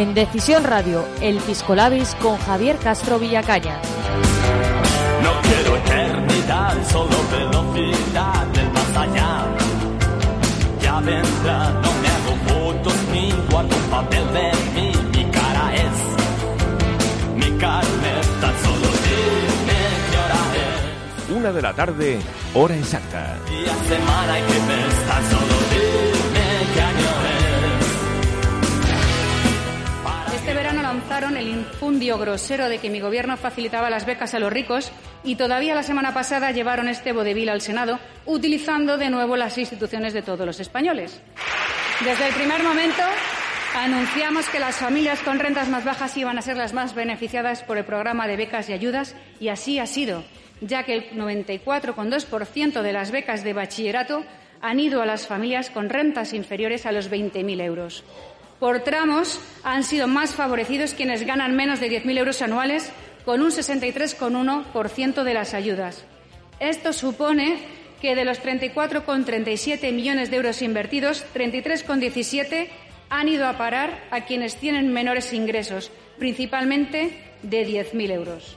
En Decisión Radio, El Piscolabis con Javier Castro Villacaña. No quiero eternidad, solo velocidad del más allá. Ya vendrá, no me hago fotos ni guardo un papel de mí. Mi cara es mi carne, tan solo dime qué hora es. Una de la tarde, hora exacta. Día, semana y qué mes, tan solo dime lanzaron el infundio grosero de que mi gobierno facilitaba las becas a los ricos y todavía la semana pasada llevaron este vodevil al Senado utilizando de nuevo las instituciones de todos los españoles. Desde el primer momento anunciamos que las familias con rentas más bajas iban a ser las más beneficiadas por el programa de becas y ayudas y así ha sido, ya que el 94,2% de las becas de bachillerato han ido a las familias con rentas inferiores a los 20.000 euros. Por tramos han sido más favorecidos quienes ganan menos de 10.000 euros anuales, con un 63,1% de las ayudas. Esto supone que de los 34,37 millones de euros invertidos, 33,17 han ido a parar a quienes tienen menores ingresos, principalmente de 10.000 euros.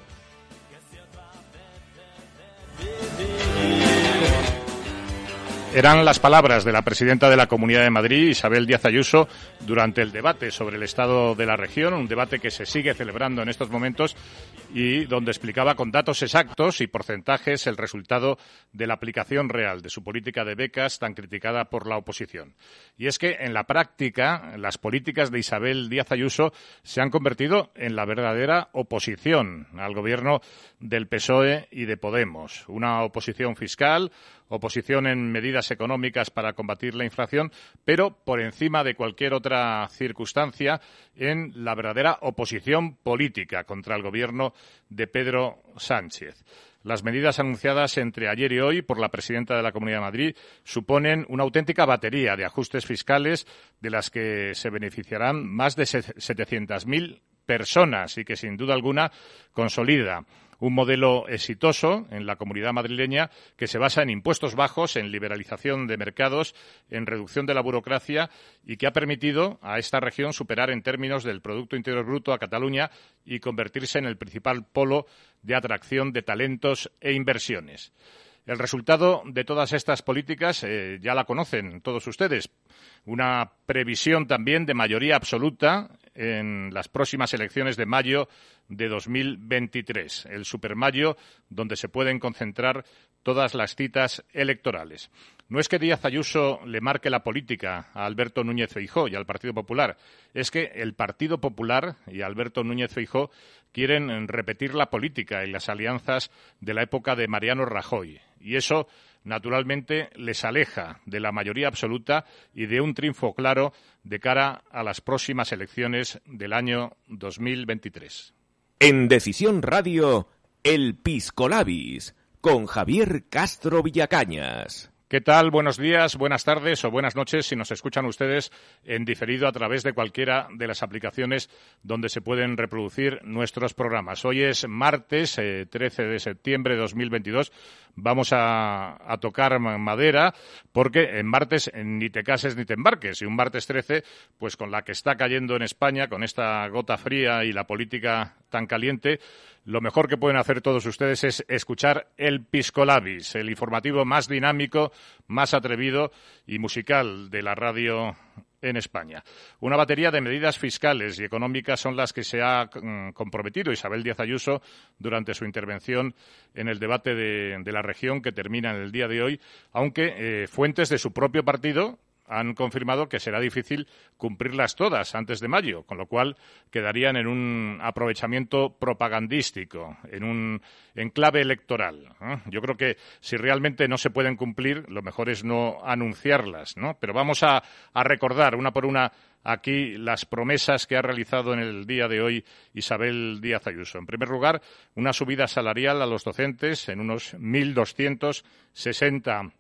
Eran las palabras de la presidenta de la Comunidad de Madrid, Isabel Díaz Ayuso, durante el debate sobre el estado de la región, un debate que se sigue celebrando en estos momentos y donde explicaba con datos exactos y porcentajes el resultado de la aplicación real de su política de becas tan criticada por la oposición. Y es que en la práctica las políticas de Isabel Díaz Ayuso se han convertido en la verdadera oposición al gobierno del PSOE y de Podemos, una oposición fiscal, oposición en medidas económicas para combatir la inflación, pero por encima de cualquier otra circunstancia en la verdadera oposición política contra el gobierno de Pedro Sánchez. Las medidas anunciadas entre ayer y hoy por la presidenta de la Comunidad de Madrid suponen una auténtica batería de ajustes fiscales de las que se beneficiarán más de 700.000 personas y que, sin duda alguna, consolida un modelo exitoso en la comunidad madrileña que se basa en impuestos bajos, en liberalización de mercados, en reducción de la burocracia y que ha permitido a esta región superar en términos del Producto Interior Bruto a Cataluña y convertirse en el principal polo de atracción de talentos e inversiones. El resultado de todas estas políticas eh, ya la conocen todos ustedes. Una previsión también de mayoría absoluta en las próximas elecciones de mayo de 2023, el Supermayo, donde se pueden concentrar todas las citas electorales. No es que Díaz Ayuso le marque la política a Alberto Núñez Feijó y al Partido Popular, es que el Partido Popular y Alberto Núñez Feijó quieren repetir la política y las alianzas de la época de Mariano Rajoy. Y eso, naturalmente, les aleja de la mayoría absoluta y de un triunfo claro de cara a las próximas elecciones del año 2023. En Decisión Radio, El Piscolabis, con Javier Castro Villacañas. ¿Qué tal? Buenos días, buenas tardes o buenas noches si nos escuchan ustedes en diferido a través de cualquiera de las aplicaciones donde se pueden reproducir nuestros programas. Hoy es martes eh, 13 de septiembre de 2022. Vamos a, tocar madera porque en martes ni te cases ni te embarques. Y un martes 13, pues con la que está cayendo en España, con esta gota fría y la política tan caliente, lo mejor que pueden hacer todos ustedes es escuchar el Piscolabis, el informativo más dinámico, más atrevido y musical de la radio en España. Una batería de medidas fiscales y económicas son las que se ha mm, comprometido Isabel Díaz Ayuso durante su intervención en el debate de, la región que termina en el día de hoy, aunque eh, fuentes de su propio partido han confirmado que será difícil cumplirlas todas antes de mayo, con lo cual quedarían en un aprovechamiento propagandístico, en un enclave electoral. Yo creo que si realmente no se pueden cumplir, lo mejor es no anunciarlas. Pero vamos a, a recordar una por una aquí las promesas que ha realizado en el día de hoy Isabel Díaz Ayuso. En primer lugar, una subida salarial a los docentes en unos 1.260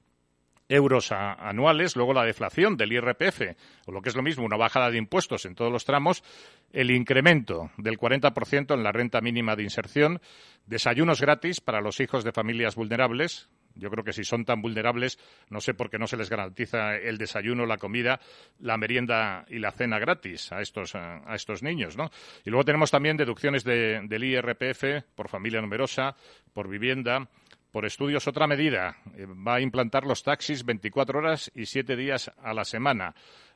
euros anuales, luego la deflación del IRPF, o lo que es lo mismo, una bajada de impuestos en todos los tramos, el incremento del 40% en la renta mínima de inserción, desayunos gratis para los hijos de familias vulnerables. Yo creo que si son tan vulnerables, no sé por qué no se les garantiza el desayuno, la comida, la merienda y la cena gratis a estos, a estos niños, ¿no? Y luego tenemos también deducciones del IRPF por familia numerosa, por vivienda, por estudios, otra medida. Eh, va a implantar los taxis 24 horas y 7 días a la semana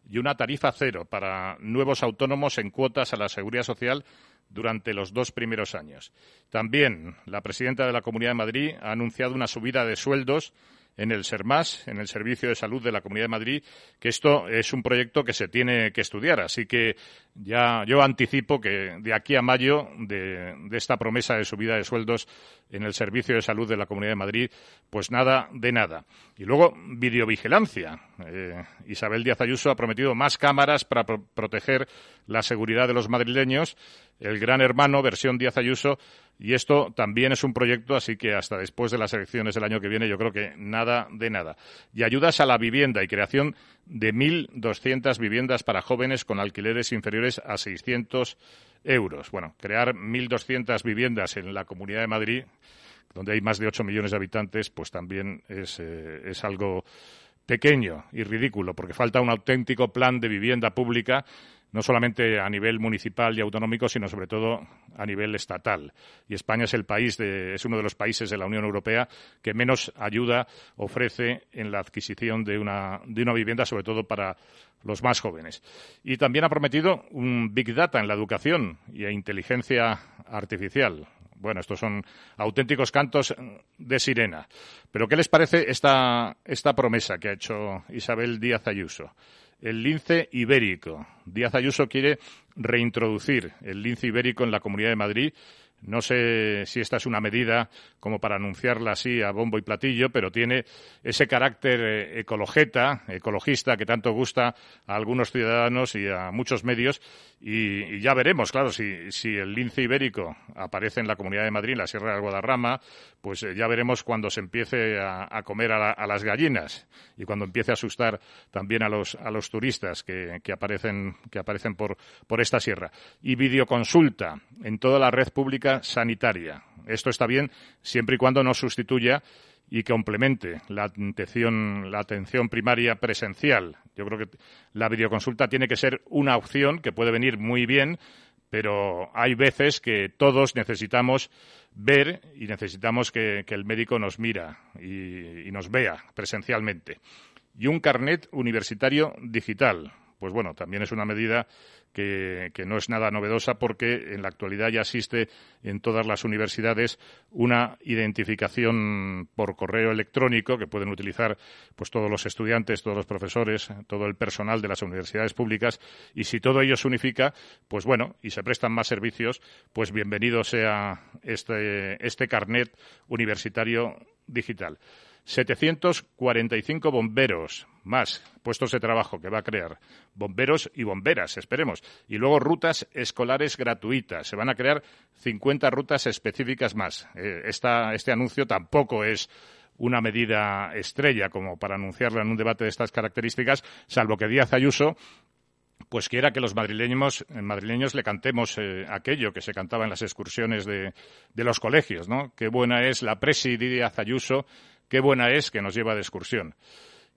y una tarifa cero para nuevos autónomos en cuotas a la seguridad social durante los dos primeros años. También la presidenta de la Comunidad de Madrid ha anunciado una subida de sueldos en el SERMAS, en el Servicio de Salud de la Comunidad de Madrid, que esto es un proyecto que se tiene que estudiar. Así que ya yo anticipo que de aquí a mayo de, esta promesa de subida de sueldos en el Servicio de Salud de la Comunidad de Madrid, pues nada de nada. Y luego, videovigilancia. Eh, Isabel Díaz Ayuso ha prometido más cámaras para proteger la seguridad de los madrileños. El gran hermano, versión Díaz Ayuso, y esto también es un proyecto, así que hasta después de las elecciones del año que viene yo creo que nada de nada. Y ayudas a la vivienda y creación de 1.200 viviendas para jóvenes con alquileres inferiores a 600 euros. Bueno, crear 1.200 viviendas en la Comunidad de Madrid, donde hay más de 8 millones de habitantes, pues también es, eh, es algo pequeño y ridículo, porque falta un auténtico plan de vivienda pública no solamente a nivel municipal y autonómico, sino sobre todo a nivel estatal. Y España es el país es uno de los países de la Unión Europea que menos ayuda ofrece en la adquisición de una, de una vivienda, sobre todo para los más jóvenes. Y también ha prometido un Big Data en la educación y inteligencia artificial. Bueno, estos son auténticos cantos de sirena. Pero ¿qué les parece esta, esta promesa que ha hecho Isabel Díaz Ayuso? El lince ibérico. Díaz Ayuso quiere reintroducir el lince ibérico en la Comunidad de Madrid no sé si esta es una medida como para anunciarla así a bombo y platillo, pero tiene ese carácter eh, ecologeta, ecologista que tanto gusta a algunos ciudadanos y a muchos medios. Y, ya veremos, claro, si, el lince ibérico aparece en la Comunidad de Madrid, en la Sierra de Guadarrama, pues eh, ya veremos cuando se empiece a, comer a, las gallinas y cuando empiece a asustar también a los, a los turistas que, que aparecen, que aparecen por, por esta sierra. Y videoconsulta en toda la red pública sanitaria. Esto está bien siempre y cuando no sustituya y complemente la atención, la atención primaria presencial. Yo creo que la videoconsulta tiene que ser una opción que puede venir muy bien, pero hay veces que todos necesitamos ver y necesitamos que, el médico nos mira y, y nos vea presencialmente. Y un carnet universitario digital. Pues bueno, también es una medida que, no es nada novedosa porque en la actualidad ya existe en todas las universidades una identificación por correo electrónico que pueden utilizar pues todos los estudiantes, todos los profesores, todo el personal de las universidades públicas y si todo ello se unifica, pues bueno, y se prestan más servicios, pues bienvenido sea este, este carnet universitario digital. 745 bomberos más puestos de trabajo que va a crear. Bomberos y bomberas, esperemos. Y luego rutas escolares gratuitas. Se van a crear 50 rutas específicas más. Eh, este anuncio tampoco es una medida estrella como para anunciarla en un debate de estas características, salvo que Díaz Ayuso pues quiera que los madrileños, madrileños le cantemos eh, aquello que se cantaba en las excursiones de, de, los colegios, ¿no? Qué buena es la presidia Ayuso qué buena es que nos lleva de excursión.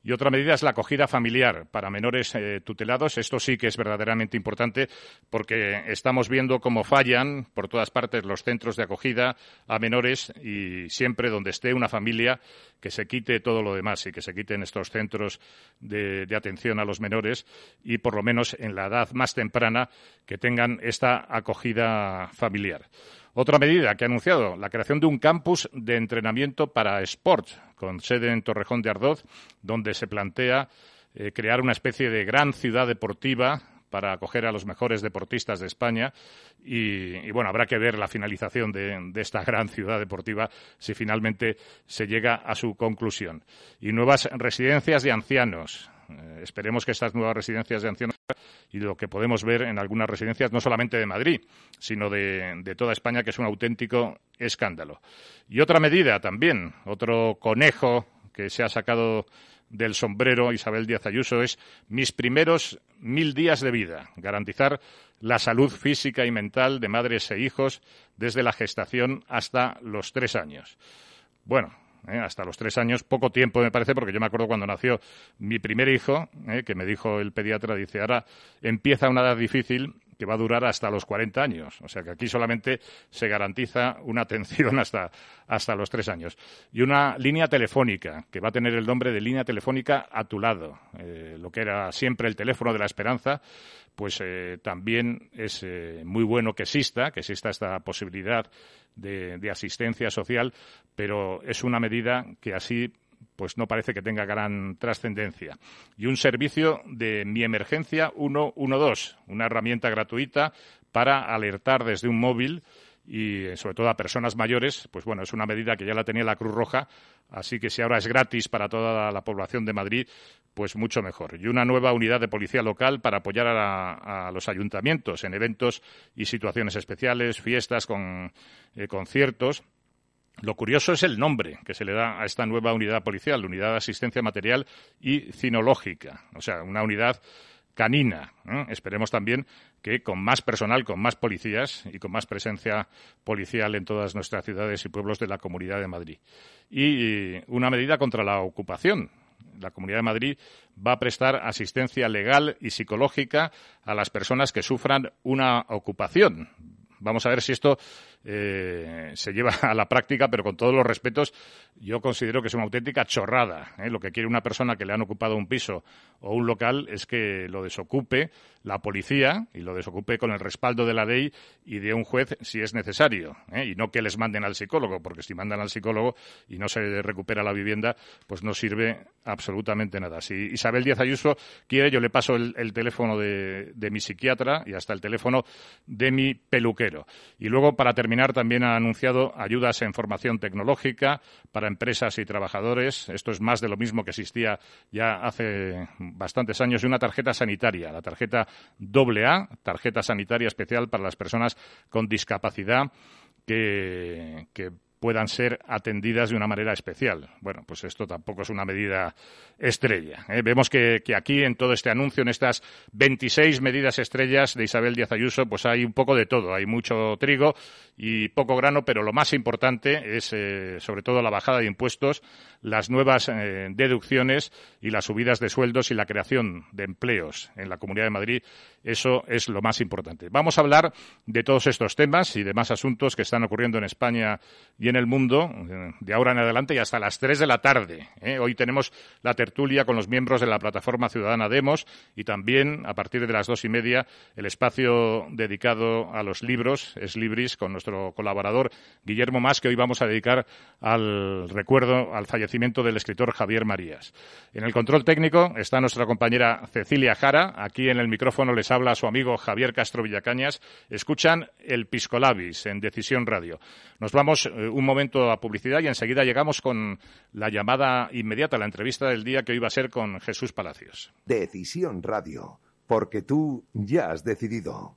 Y otra medida es la acogida familiar para menores eh, tutelados. Esto sí que es verdaderamente importante porque estamos viendo cómo fallan por todas partes los centros de acogida a menores y siempre donde esté una familia que se quite todo lo demás y que se quiten estos centros de, de atención a los menores y por lo menos en la edad más temprana que tengan esta acogida familiar. Otra medida que ha anunciado, la creación de un campus de entrenamiento para sport, con sede en Torrejón de Ardoz, donde se plantea eh, crear una especie de gran ciudad deportiva para acoger a los mejores deportistas de España y, bueno, habrá que ver la finalización de, esta gran ciudad deportiva si finalmente se llega a su conclusión. Y nuevas residencias de ancianos. Eh, esperemos que estas nuevas residencias de ancianos y lo que podemos ver en algunas residencias, no solamente de Madrid, sino de, de toda España, que es un auténtico escándalo. Y otra medida también, otro conejo que se ha sacado del sombrero Isabel Díaz Ayuso es mis primeros mil días de vida, garantizar la salud física y mental de madres e hijos desde la gestación hasta los tres años. Bueno, ¿eh? hasta los tres años, poco tiempo me parece, porque yo me acuerdo cuando nació mi primer hijo, ¿eh? que me dijo el pediatra, dice, ahora empieza una edad difícil que va a durar hasta los 40 años. O sea que aquí solamente se garantiza una atención hasta, hasta los tres años. Y una línea telefónica, que va a tener el nombre de línea telefónica a tu lado. Eh, lo que era siempre el teléfono de la esperanza, pues eh, también es eh, muy bueno que exista, que exista esta posibilidad de, de asistencia social, pero es una medida que así pues no parece que tenga gran trascendencia. Y un servicio de Mi Emergencia 112, una herramienta gratuita para alertar desde un móvil y sobre todo a personas mayores, pues bueno, es una medida que ya la tenía la Cruz Roja, así que si ahora es gratis para toda la población de Madrid, pues mucho mejor. Y una nueva unidad de policía local para apoyar a, los ayuntamientos en eventos y situaciones especiales, fiestas, con eh, conciertos lo curioso es el nombre que se le da a esta nueva unidad policial, Unidad de Asistencia Material y Cinológica, o sea, una unidad canina. Esperemos también que con más personal, con más policías y con más presencia policial en todas nuestras ciudades y pueblos de la Comunidad de Madrid. Y una medida contra la ocupación. La Comunidad de Madrid va a prestar asistencia legal y psicológica a las personas que sufran una ocupación. Vamos a ver si esto eh, se lleva a la práctica, pero con todos los respetos, yo considero que es una auténtica chorrada. ¿eh? Lo que quiere una persona que le han ocupado un piso o un local es que lo desocupe la policía y lo desocupe con el respaldo de la ley y de un juez si es necesario, ¿eh? y no que les manden al psicólogo, porque si mandan al psicólogo y no se recupera la vivienda, pues no sirve absolutamente nada. Si Isabel Díaz Ayuso quiere, yo le paso el, teléfono de, de mi psiquiatra y hasta el teléfono de mi peluquero. Y luego, para terminar, también ha anunciado ayudas en formación tecnológica para empresas y trabajadores. Esto es más de lo mismo que existía ya hace bastantes años. Y una tarjeta sanitaria, la tarjeta AA, tarjeta sanitaria especial para las personas con discapacidad que, que puedan ser atendidas de una manera especial. Bueno, pues esto tampoco es una medida estrella. ¿eh? Vemos que, aquí en todo este anuncio, en estas 26 medidas estrellas de Isabel Díaz Ayuso, pues hay un poco de todo. Hay mucho trigo y poco grano, pero lo más importante es eh, sobre todo la bajada de impuestos, las nuevas eh, deducciones y las subidas de sueldos y la creación de empleos en la Comunidad de Madrid. Eso es lo más importante. Vamos a hablar de todos estos temas y demás asuntos que están ocurriendo en España y en el mundo de ahora en adelante y hasta las tres de la tarde. ¿eh? Hoy tenemos la tertulia con los miembros de la plataforma ciudadana Demos y también a partir de las dos y media el espacio dedicado a los libros es Libris con nuestro colaborador Guillermo Más que hoy vamos a dedicar al recuerdo al fallecimiento del escritor Javier Marías. En el control técnico está nuestra compañera Cecilia Jara. Aquí en el micrófono les habla su amigo Javier Castro Villacañas. Escuchan el Piscolabis en Decisión Radio. Nos vamos eh, un momento a publicidad y enseguida llegamos con la llamada inmediata, la entrevista del día que hoy va a ser con Jesús Palacios. Decisión Radio, porque tú ya has decidido.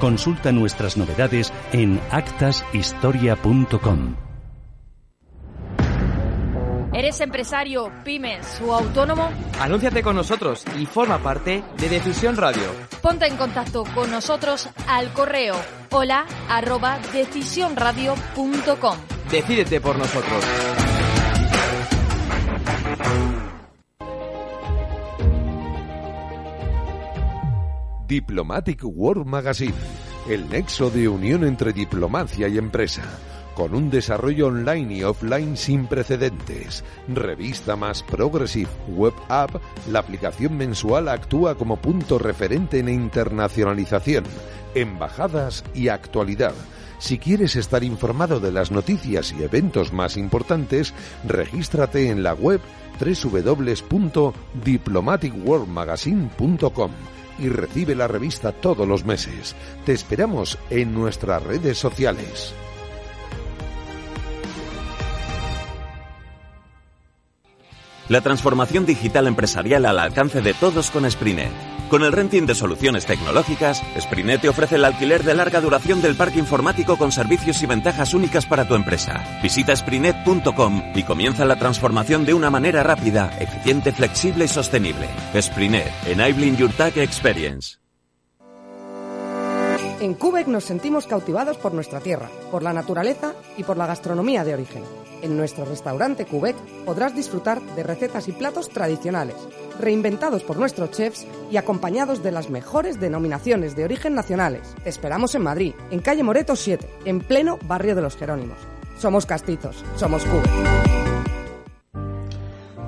Consulta nuestras novedades en actashistoria.com. ¿Eres empresario, pymes o autónomo? Anúnciate con nosotros y forma parte de Decisión Radio. Ponte en contacto con nosotros al correo hola arroba decisionradio.com. Decídete por nosotros. Diplomatic World Magazine, el nexo de unión entre diplomacia y empresa, con un desarrollo online y offline sin precedentes. Revista más progressive web app, la aplicación mensual actúa como punto referente en internacionalización, embajadas y actualidad. Si quieres estar informado de las noticias y eventos más importantes, regístrate en la web www.diplomaticworldmagazine.com y recibe la revista todos los meses. Te esperamos en nuestras redes sociales. La transformación digital empresarial al alcance de todos con Sprinet. Con el renting de soluciones tecnológicas, Sprinet te ofrece el alquiler de larga duración del parque informático con servicios y ventajas únicas para tu empresa. Visita sprinet.com y comienza la transformación de una manera rápida, eficiente, flexible y sostenible. Sprinet, enabling your tech experience. En Quebec nos sentimos cautivados por nuestra tierra, por la naturaleza y por la gastronomía de origen. En nuestro restaurante Quebec podrás disfrutar de recetas y platos tradicionales, reinventados por nuestros chefs y acompañados de las mejores denominaciones de origen nacionales. Te esperamos en Madrid, en calle Moreto 7, en pleno barrio de los Jerónimos. Somos castizos, somos Quebec.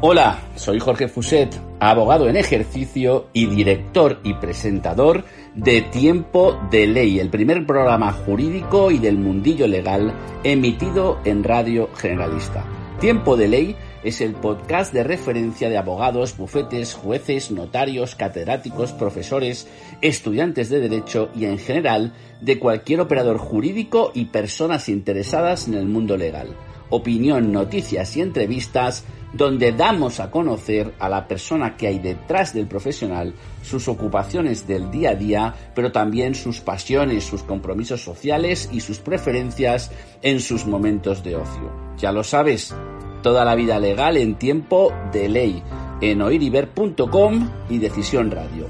Hola, soy Jorge Fuset, abogado en ejercicio y director y presentador de Tiempo de Ley, el primer programa jurídico y del mundillo legal emitido en Radio Generalista. Tiempo de Ley es el podcast de referencia de abogados, bufetes, jueces, notarios, catedráticos, profesores, estudiantes de derecho y en general de cualquier operador jurídico y personas interesadas en el mundo legal. Opinión, noticias y entrevistas donde damos a conocer a la persona que hay detrás del profesional, sus ocupaciones del día a día, pero también sus pasiones, sus compromisos sociales y sus preferencias en sus momentos de ocio. Ya lo sabes, toda la vida legal en tiempo de ley, en oiriver.com y Decisión Radio.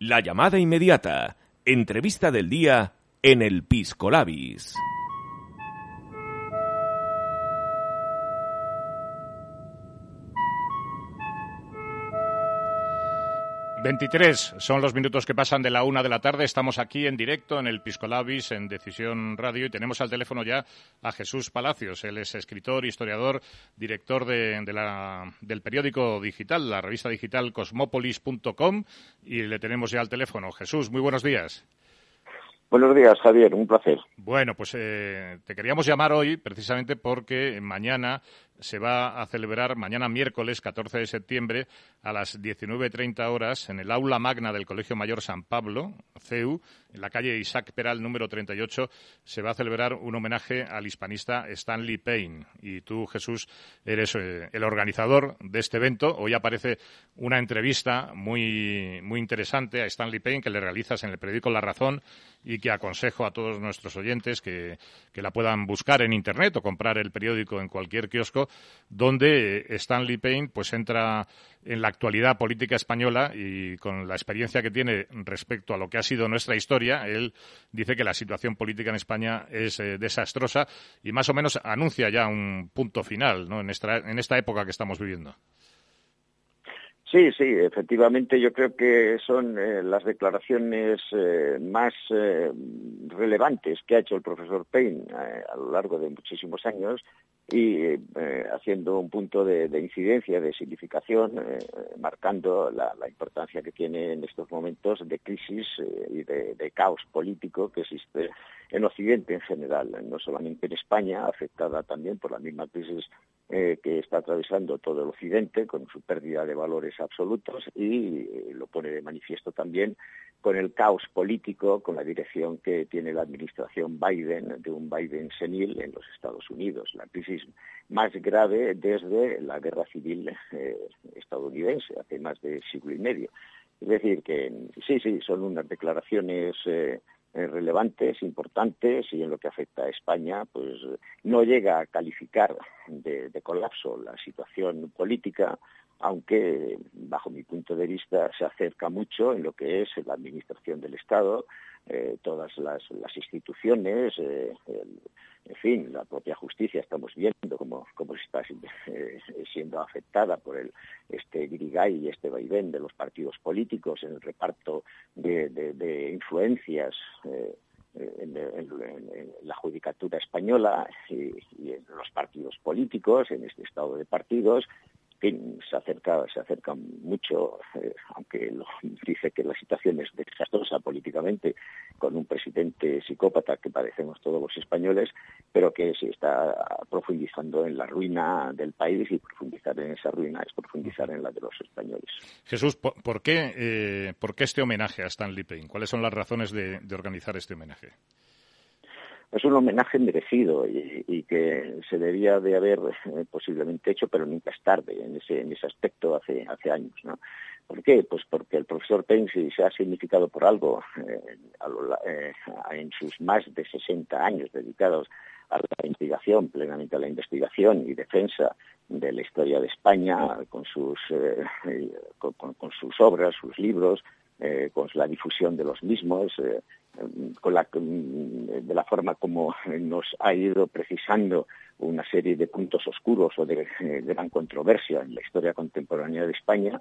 La llamada inmediata. Entrevista del día en el Pisco Labis. 23 son los minutos que pasan de la una de la tarde. Estamos aquí en directo en el Piscolabis, en Decisión Radio, y tenemos al teléfono ya a Jesús Palacios. Él es escritor, historiador, director de, la, del periódico digital, la revista digital cosmopolis.com, y le tenemos ya al teléfono. Jesús, muy buenos días. Buenos días, Javier, un placer. Bueno, pues eh, te queríamos llamar hoy precisamente porque mañana se va a celebrar mañana miércoles 14 de septiembre a las 19.30 horas en el aula magna del Colegio Mayor San Pablo, CEU, en la calle Isaac Peral número 38, se va a celebrar un homenaje al hispanista Stanley Payne. Y tú, Jesús, eres eh, el organizador de este evento. Hoy aparece una entrevista muy, muy interesante a Stanley Payne que le realizas en el periódico La Razón y que aconsejo a todos nuestros oyentes que, que la puedan buscar en Internet o comprar el periódico en cualquier kiosco donde Stanley Payne pues entra en la actualidad política española y con la experiencia que tiene respecto a lo que ha sido nuestra historia, él dice que la situación política en España es eh, desastrosa y más o menos anuncia ya un punto final ¿no? en, esta, en esta época que estamos viviendo. Sí, sí, efectivamente yo creo que son eh, las declaraciones eh, más eh, relevantes que ha hecho el profesor Payne a lo largo de muchísimos años y haciendo un punto de, incidencia, de significación, marcando la, importancia que tiene en estos momentos de crisis y de, de, caos político que existe en Occidente en general, no solamente en España, afectada también por la misma crisis eh, que está atravesando todo el Occidente con su pérdida de valores absolutos y eh, lo pone de manifiesto también con el caos político, con la dirección que tiene la administración Biden, de un Biden senil en los Estados Unidos, la crisis más grave desde la guerra civil eh, estadounidense, hace más de siglo y medio. Es decir, que sí, sí, son unas declaraciones eh, relevantes, importantes, y en lo que afecta a España, pues no llega a calificar de, colapso la situación política, aunque bajo mi punto de vista se acerca mucho en lo que es la administración del Estado, eh, todas las, instituciones, eh, en fin, la propia justicia estamos viendo cómo, cómo está eh, siendo afectada por el, este grigay y este vaivén de los partidos políticos en el reparto de, influencias eh, en, la judicatura española y, en los partidos políticos, en este estado de partidos, se acerca, se acerca mucho, eh, aunque dice que la situación es desastrosa políticamente, con un presidente psicópata que padecemos todos los españoles, pero que se está profundizando en la ruina del país y profundizar en esa ruina es profundizar en la de los españoles. Jesús, ¿por, qué, eh, ¿por qué este homenaje a Stanley Payne? ¿Cuáles son las razones de organizar este homenaje? Es un homenaje merecido y, que se debía de haber eh, posiblemente hecho, pero nunca es tarde en ese, en ese aspecto hace, hace años. ¿no? ¿Por qué? Pues porque el profesor Payne, se ha significado por algo eh, eh, en sus más de 60 años dedicados a la investigación, plenamente a la investigación y defensa de la historia de España, con sus, con, sus obras, sus libros, con la difusión de los mismos, con la, de la forma como nos ha ido precisando una serie de puntos oscuros o de, gran controversia en la historia contemporánea de España,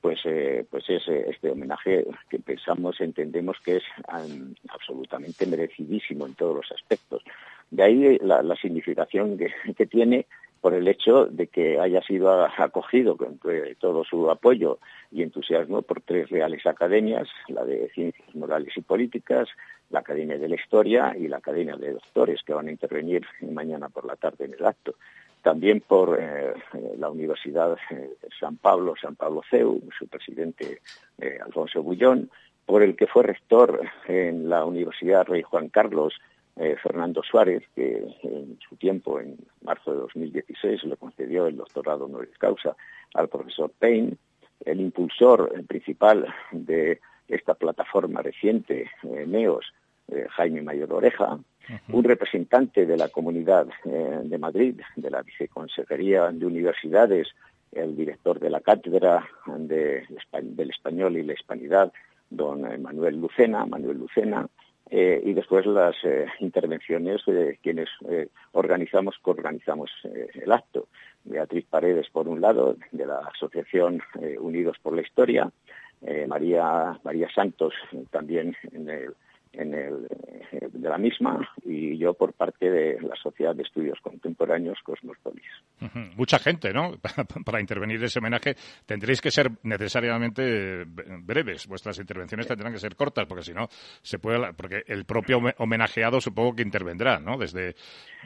pues, eh, pues es eh, este homenaje que pensamos, entendemos que es absolutamente merecidísimo en todos los aspectos. De ahí la, significación que, tiene por el hecho de que haya sido acogido con todo su apoyo y entusiasmo por tres reales academias, la de Ciencias Morales y Políticas, la Academia de la Historia y la Academia de Doctores, que van a intervenir mañana por la tarde en el acto. También por eh, la Universidad San Pablo, San Pablo CEU, su presidente eh, Alfonso Bullón, por el que fue rector en la Universidad Rey Juan Carlos, eh, Fernando Suárez, que en su tiempo, en marzo de 2016, le concedió el doctorado honoris causa al profesor Payne, el impulsor principal de esta plataforma reciente, eh, NEOS, eh, Jaime Mayor Oreja, un representante de la Comunidad de Madrid, de la Viceconsejería de Universidades, el director de la Cátedra del Español y la Hispanidad, don Manuel Lucena, Manuel Lucena, eh, y después las eh, intervenciones de quienes eh, organizamos, coorganizamos el acto. Beatriz Paredes, por un lado, de la Asociación Unidos por la Historia, María, María Santos, también en el en el, eh, de la misma y yo por parte de la Sociedad de Estudios Contemporáneos Cosmopolis. Mucha gente, ¿no? Para intervenir en ese homenaje tendréis que ser necesariamente breves. Vuestras intervenciones tendrán que ser cortas porque si no se puede porque el propio homenajeado supongo que intervendrá, ¿no? Desde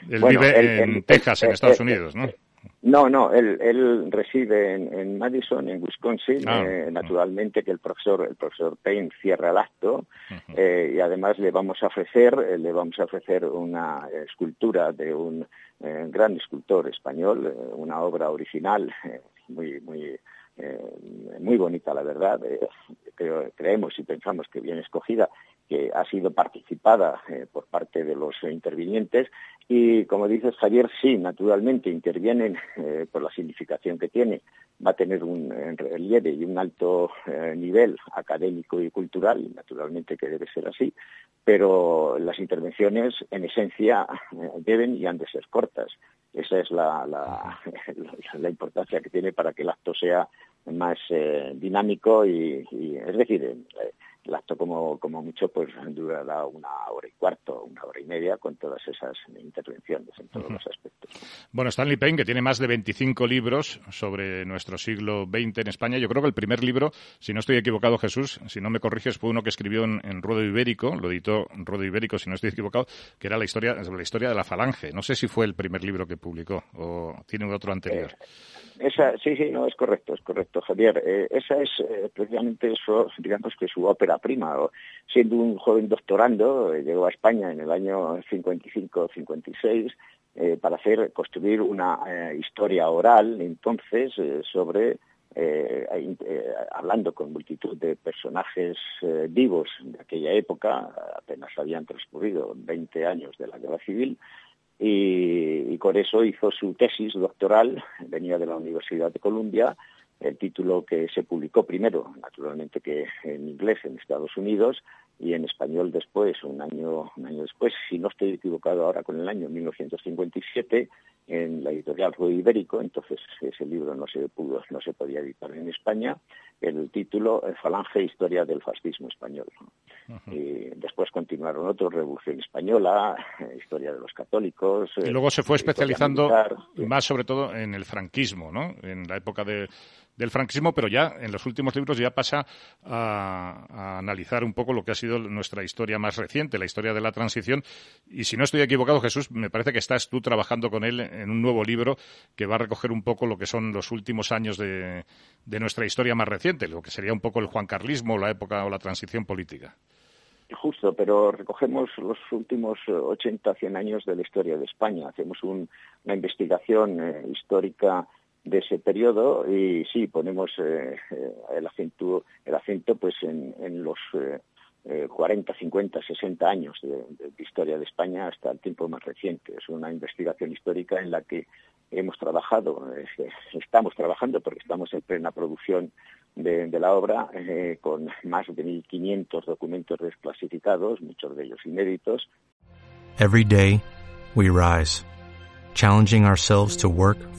él vive en Texas, en Estados Unidos, ¿no? No, no, él, él reside en, Madison, en Wisconsin. Ah, eh, naturalmente que el profesor, el profesor Payne cierra el acto eh, y además le vamos a ofrecer, eh, le vamos a ofrecer una escultura de un gran escultor español, una obra original muy, muy, muy bonita, la verdad. creemos y pensamos que bien escogida, que ha sido participada por parte de los intervinientes y como dices, Javier, sí, naturalmente intervienen eh, por la significación que tiene. Va a tener un relieve y un alto eh, nivel académico y cultural, naturalmente que debe ser así, pero las intervenciones, en esencia, eh, deben y han de ser cortas. Esa es la, la, importancia que tiene para que el acto sea más eh, dinámico y, es decir, eh, el acto como, como mucho pues durará una hora y cuarto, una hora y media con todas esas intervenciones en todos los aspectos. Bueno, Stanley Payne, que tiene más de 25 libros sobre nuestro siglo XX en España, yo creo que el primer libro, si no estoy equivocado Jesús, si no me corriges, fue uno que escribió en, en Ruedo Ibérico, lo editó Ruedo Ibérico, si no estoy equivocado, que era la historia, la historia de la falange. No sé si fue el primer libro que publicó o tiene otro anterior. Eh, esa, sí, sí, no, es correcto, es correcto, Javier. Eh, esa es eh, precisamente eso, digamos que su ópera prima. Siendo un joven doctorando, eh, llegó a España en el año 55-56 para hacer, construir una historia oral, entonces, sobre, hablando con multitud de personajes vivos de aquella época, apenas habían transcurrido 20 años de la guerra civil, y, con eso hizo su tesis doctoral, venía de la Universidad de Columbia, el título que se publicó primero, naturalmente que en inglés en Estados Unidos y en español después, un año, un año después, si no estoy equivocado ahora con el año 1957, en la editorial Ruido Ibérico, entonces ese libro no se pudo, no se podía editar en España, el título eh, Falange Historia del Fascismo Español. Y después continuaron otros, Revolución Española, eh, Historia de los Católicos. Y luego se fue eh, especializando más sobre todo en el franquismo, ¿no? En la época de del franquismo, pero ya en los últimos libros ya pasa a, analizar un poco lo que ha sido nuestra historia más reciente, la historia de la transición. Y si no estoy equivocado, Jesús, me parece que estás tú trabajando con él en un nuevo libro que va a recoger un poco lo que son los últimos años de, nuestra historia más reciente, lo que sería un poco el juancarlismo, la época o la transición política. Justo, pero recogemos los últimos 80, 100 años de la historia de España. Hacemos una investigación eh, histórica de ese periodo y sí ponemos eh, eh, el acento el acento pues en, en los eh, 40, 50, 60 años de, historia de España hasta el tiempo más reciente. Es una investigación histórica en la que hemos trabajado, estamos trabajando porque estamos en plena producción de, de la obra eh, con más de 1.500 documentos desclasificados, muchos de ellos inéditos. Every day we rise. challenging ourselves to work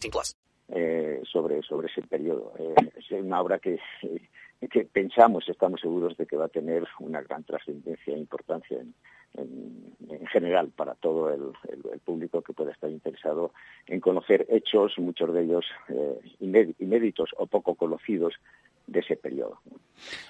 18 plus. Eh, sobre, sobre ese periodo. Eh, es una obra que, que pensamos, estamos seguros de que va a tener una gran trascendencia e importancia en, en, en, general para todo el, el, el, público que pueda estar interesado en conocer hechos, muchos de ellos eh, inéditos o poco conocidos de ese periodo.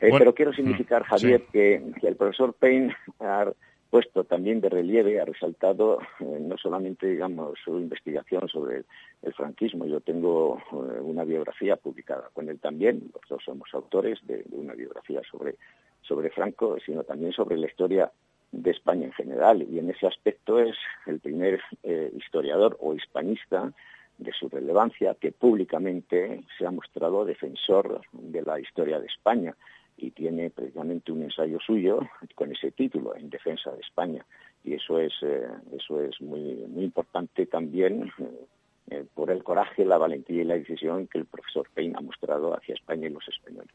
Eh, bueno, pero quiero significar, mm, Javier, sí. que, que, el profesor Payne ha puesto también de relieve, ha resaltado eh, no solamente, digamos, su investigación sobre el, franquismo, yo tengo eh, una biografía publicada con él también, los dos somos autores de, de una biografía sobre, sobre Franco, sino también sobre la historia de España en general, y en ese aspecto es el primer eh, historiador o hispanista de su relevancia, que públicamente se ha mostrado defensor de la historia de España y tiene precisamente un ensayo suyo con ese título, En defensa de España. Y eso es, eh, eso es muy, muy importante también eh, eh, por el coraje, la valentía y la decisión que el profesor Payne ha mostrado hacia España y los españoles.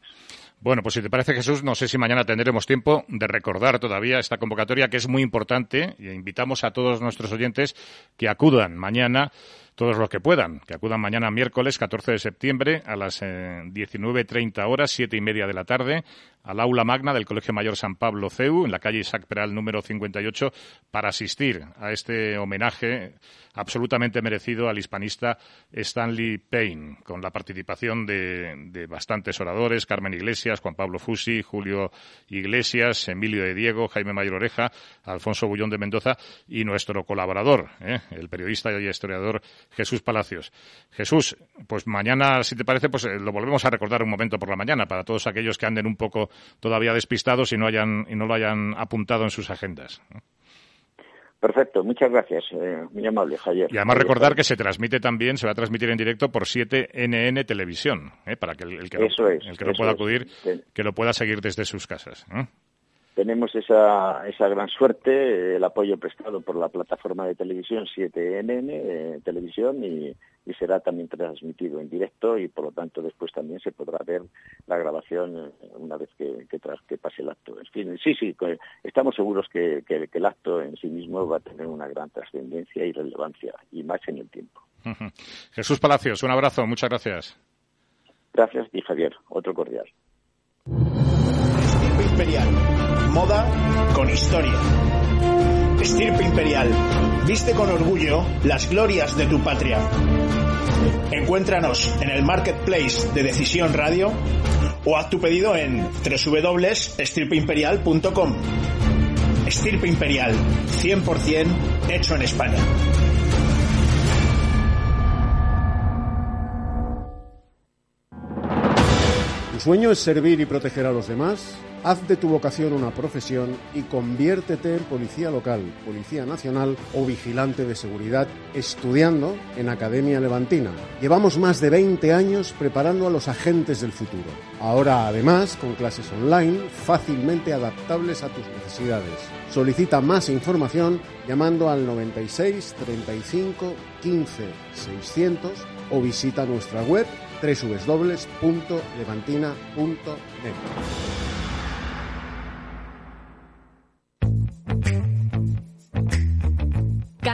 Bueno, pues si te parece, Jesús, no sé si mañana tendremos tiempo de recordar todavía esta convocatoria que es muy importante y invitamos a todos nuestros oyentes que acudan mañana todos los que puedan, que acudan mañana miércoles 14 de septiembre a las 19.30 eh, horas, siete y media de la tarde, al aula magna del Colegio Mayor San Pablo CEU, en la calle Isaac Peral número 58, para asistir a este homenaje absolutamente merecido al hispanista Stanley Payne, con la participación de, bastantes oradores, Carmen Iglesias, Juan Pablo Fusi, Julio Iglesias, Emilio de Diego, Jaime Mayor Oreja, Alfonso Bullón de Mendoza y nuestro colaborador, ¿eh? el periodista y historiador Jesús Palacios. Jesús, pues mañana, si te parece, pues eh, lo volvemos a recordar un momento por la mañana para todos aquellos que anden un poco todavía despistados y no, hayan, y no lo hayan apuntado en sus agendas. Perfecto, muchas gracias, eh, muy amable, Javier. Y además recordar que se transmite también, se va a transmitir en directo por 7NN Televisión, ¿eh? para que el, que, no, el que no pueda acudir, que lo pueda seguir desde sus casas. ¿eh? tenemos esa, esa gran suerte, el apoyo prestado por la plataforma de televisión 7NN eh, Televisión y, será también transmitido en directo y por lo tanto después también se podrá ver la grabación una vez que, que, pase el acto. En fin, sí, sí, estamos seguros que, que, el acto en sí mismo va a tener una gran trascendencia y relevancia y más en el tiempo. Jesús Palacios, un abrazo, muchas gracias. Gracias y Javier, otro cordial. Imperial. Moda con historia. Estirpe Imperial. Viste con orgullo las glorias de tu patria. Encuéntranos en el marketplace de Decisión Radio o haz tu pedido en www.estirpeimperial.com. Estirpe Imperial, 100% hecho en España. ¿Tu sueño es servir y proteger a los demás? Haz de tu vocación una profesión y conviértete en policía local, policía nacional o vigilante de seguridad estudiando en Academia Levantina. Llevamos más de 20 años preparando a los agentes del futuro. Ahora además con clases online fácilmente adaptables a tus necesidades. Solicita más información llamando al 96 35 15 600 o visita nuestra web www.levantina.net.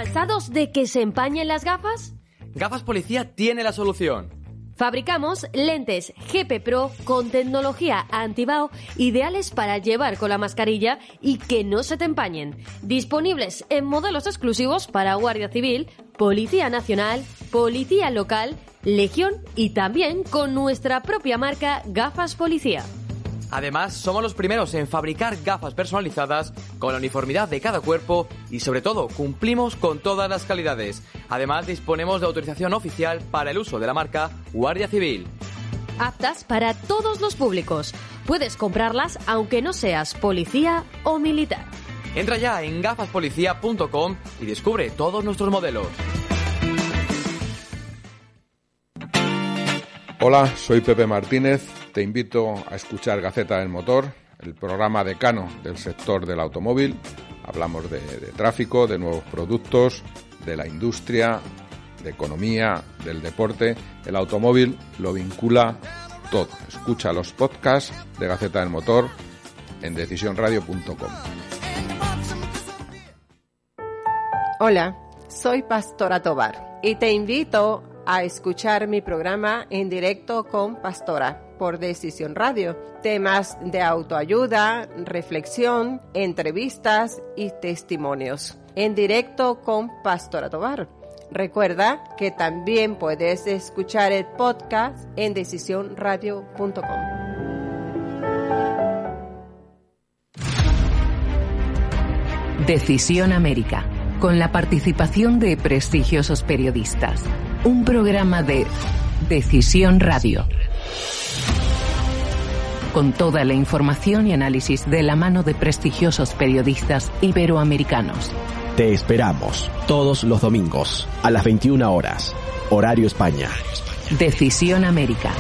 ¿Cansados de que se empañen las gafas? Gafas Policía tiene la solución. Fabricamos lentes GP Pro con tecnología antibao ideales para llevar con la mascarilla y que no se te empañen. Disponibles en modelos exclusivos para Guardia Civil, Policía Nacional, Policía Local, Legión y también con nuestra propia marca Gafas Policía. Además, somos los primeros en fabricar gafas personalizadas con la uniformidad de cada cuerpo y sobre todo cumplimos con todas las calidades. Además, disponemos de autorización oficial para el uso de la marca Guardia Civil. Aptas para todos los públicos. Puedes comprarlas aunque no seas policía o militar. Entra ya en gafaspolicía.com y descubre todos nuestros modelos. Hola, soy Pepe Martínez te invito a escuchar Gaceta del Motor, el programa decano del sector del automóvil. Hablamos de, tráfico, de nuevos productos, de la industria, de economía, del deporte. El automóvil lo vincula todo. Escucha los podcasts de Gaceta del Motor en decisionradio.com. Hola, soy Pastora Tobar y te invito a escuchar mi programa en directo con Pastora por Decisión Radio. Temas de autoayuda, reflexión, entrevistas y testimonios. En directo con Pastora Tobar. Recuerda que también puedes escuchar el podcast en decisionradio.com. Decisión América, con la participación de prestigiosos periodistas. Un programa de Decisión Radio con toda la información y análisis de la mano de prestigiosos periodistas iberoamericanos. Te esperamos todos los domingos a las 21 horas, horario España. Decisión América.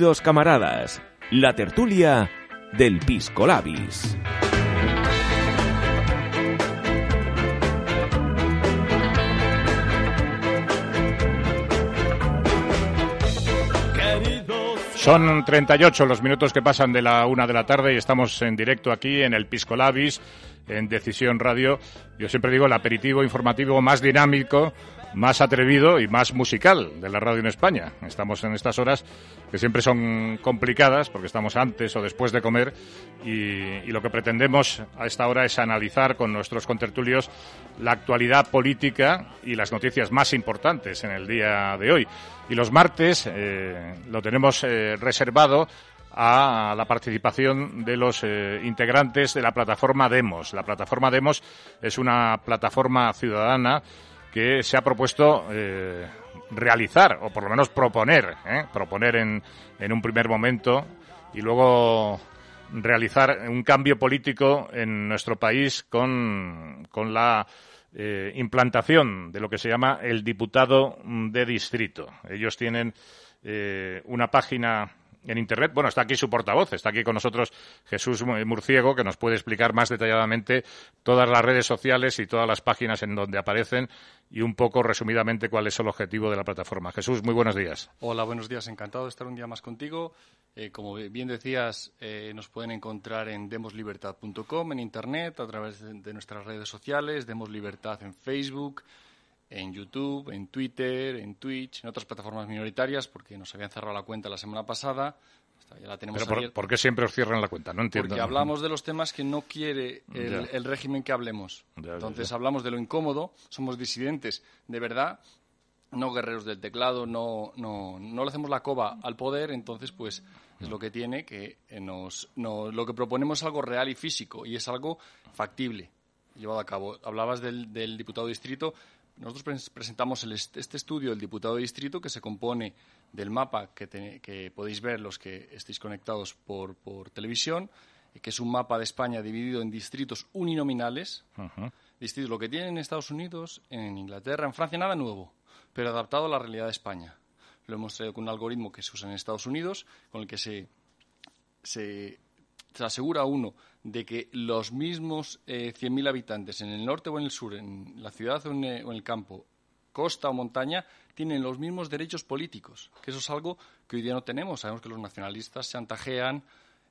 Queridos camaradas, la tertulia del Pisco Labis. Son 38 los minutos que pasan de la una de la tarde y estamos en directo aquí en el Pisco Labis, en Decisión Radio. Yo siempre digo el aperitivo informativo más dinámico más atrevido y más musical de la radio en España. Estamos en estas horas que siempre son complicadas porque estamos antes o después de comer y, lo que pretendemos a esta hora es analizar con nuestros contertulios la actualidad política y las noticias más importantes en el día de hoy. Y los martes eh, lo tenemos eh, reservado a la participación de los eh, integrantes de la plataforma Demos. La plataforma Demos es una plataforma ciudadana que se ha propuesto eh, realizar, o por lo menos proponer, ¿eh? proponer en, en un primer momento y luego realizar un cambio político en nuestro país con, con la eh, implantación de lo que se llama el diputado de distrito. Ellos tienen una página en Internet. Bueno, está aquí su portavoz, está aquí con nosotros Jesús Murciego, que nos puede explicar más detalladamente todas las redes sociales y todas las páginas en donde aparecen y un poco resumidamente cuál es el objetivo de la plataforma. Jesús, muy buenos días. Hola, buenos días. Encantado de estar un día más contigo. Eh, como bien decías, eh, nos pueden encontrar en demoslibertad.com, en Internet, a través de, de nuestras redes sociales, Demos Libertad en Facebook, en YouTube, en Twitter, en Twitch, en otras plataformas minoritarias, porque nos habían cerrado la cuenta la semana pasada. Ya la tenemos Pero por, ¿por qué siempre os cierran la cuenta? No entiendo. porque hablamos de los temas que no quiere el, régimen que hablemos. Ya, ya, Entonces hablamos de lo incómodo, somos disidentes de verdad, no guerreros del teclado, no, no, no le hacemos la coba al poder, entonces pues es lo que tiene, que eh, nos, no- lo que proponemos es algo real y físico y es algo factible, llevado a cabo. Hablabas del, del diputado distrito, nosotros pres- presentamos el est- este estudio del diputado de distrito que se compone del mapa que, te- que podéis ver los que estéis conectados por, por televisión, que es un mapa de España dividido en distritos uninominales, distritos, lo que tienen en Estados Unidos, en Inglaterra, en Francia, nada nuevo, pero adaptado a la realidad de España. Lo hemos traído con un algoritmo que se usa en Estados Unidos, con el que se, se, se asegura uno de que los mismos eh, 100.000 habitantes en el norte o en el sur, en la ciudad o en, eh, o en el campo, costa o montaña, tienen los mismos derechos políticos, que eso es algo que hoy día no tenemos. Sabemos que los nacionalistas se antajean,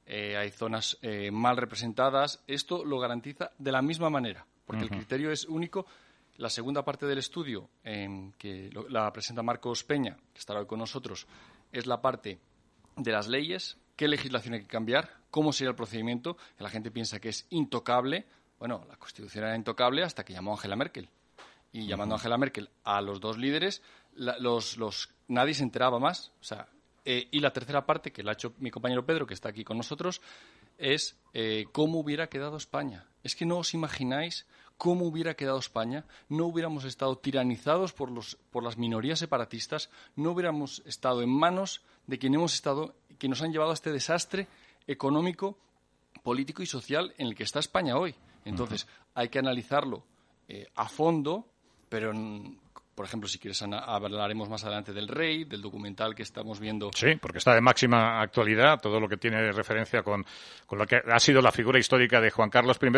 eh, hay zonas eh, mal representadas. Esto lo garantiza de la misma manera, porque el criterio es único. La segunda parte del estudio, que lo- la presenta Marcos Peña, que estará hoy con nosotros, es la parte de las leyes, qué legislación hay que cambiar, cómo sería el procedimiento, que la gente piensa que es intocable. Bueno, la Constitución era intocable hasta que llamó a Angela Merkel. Y llamando a Angela Merkel a los dos líderes, la- los, los, nadie se enteraba más. O sea, eh, y la tercera parte, que la ha hecho mi compañero Pedro, que está aquí con nosotros, es eh, cómo hubiera quedado España. Es que no os imagináis cómo hubiera quedado España. No hubiéramos estado tiranizados por, los, por las minorías separatistas, no hubiéramos estado en manos de quien hemos estado, que nos han llevado a este desastre económico, político y social en el que está España hoy. Entonces, hay que analizarlo eh, a fondo, pero, mm, por ejemplo, si quieres, hablaremos más adelante del rey, del documental que estamos viendo. Sí, porque está de máxima actualidad todo lo que tiene referencia con, con lo que ha sido la figura histórica de Juan Carlos I.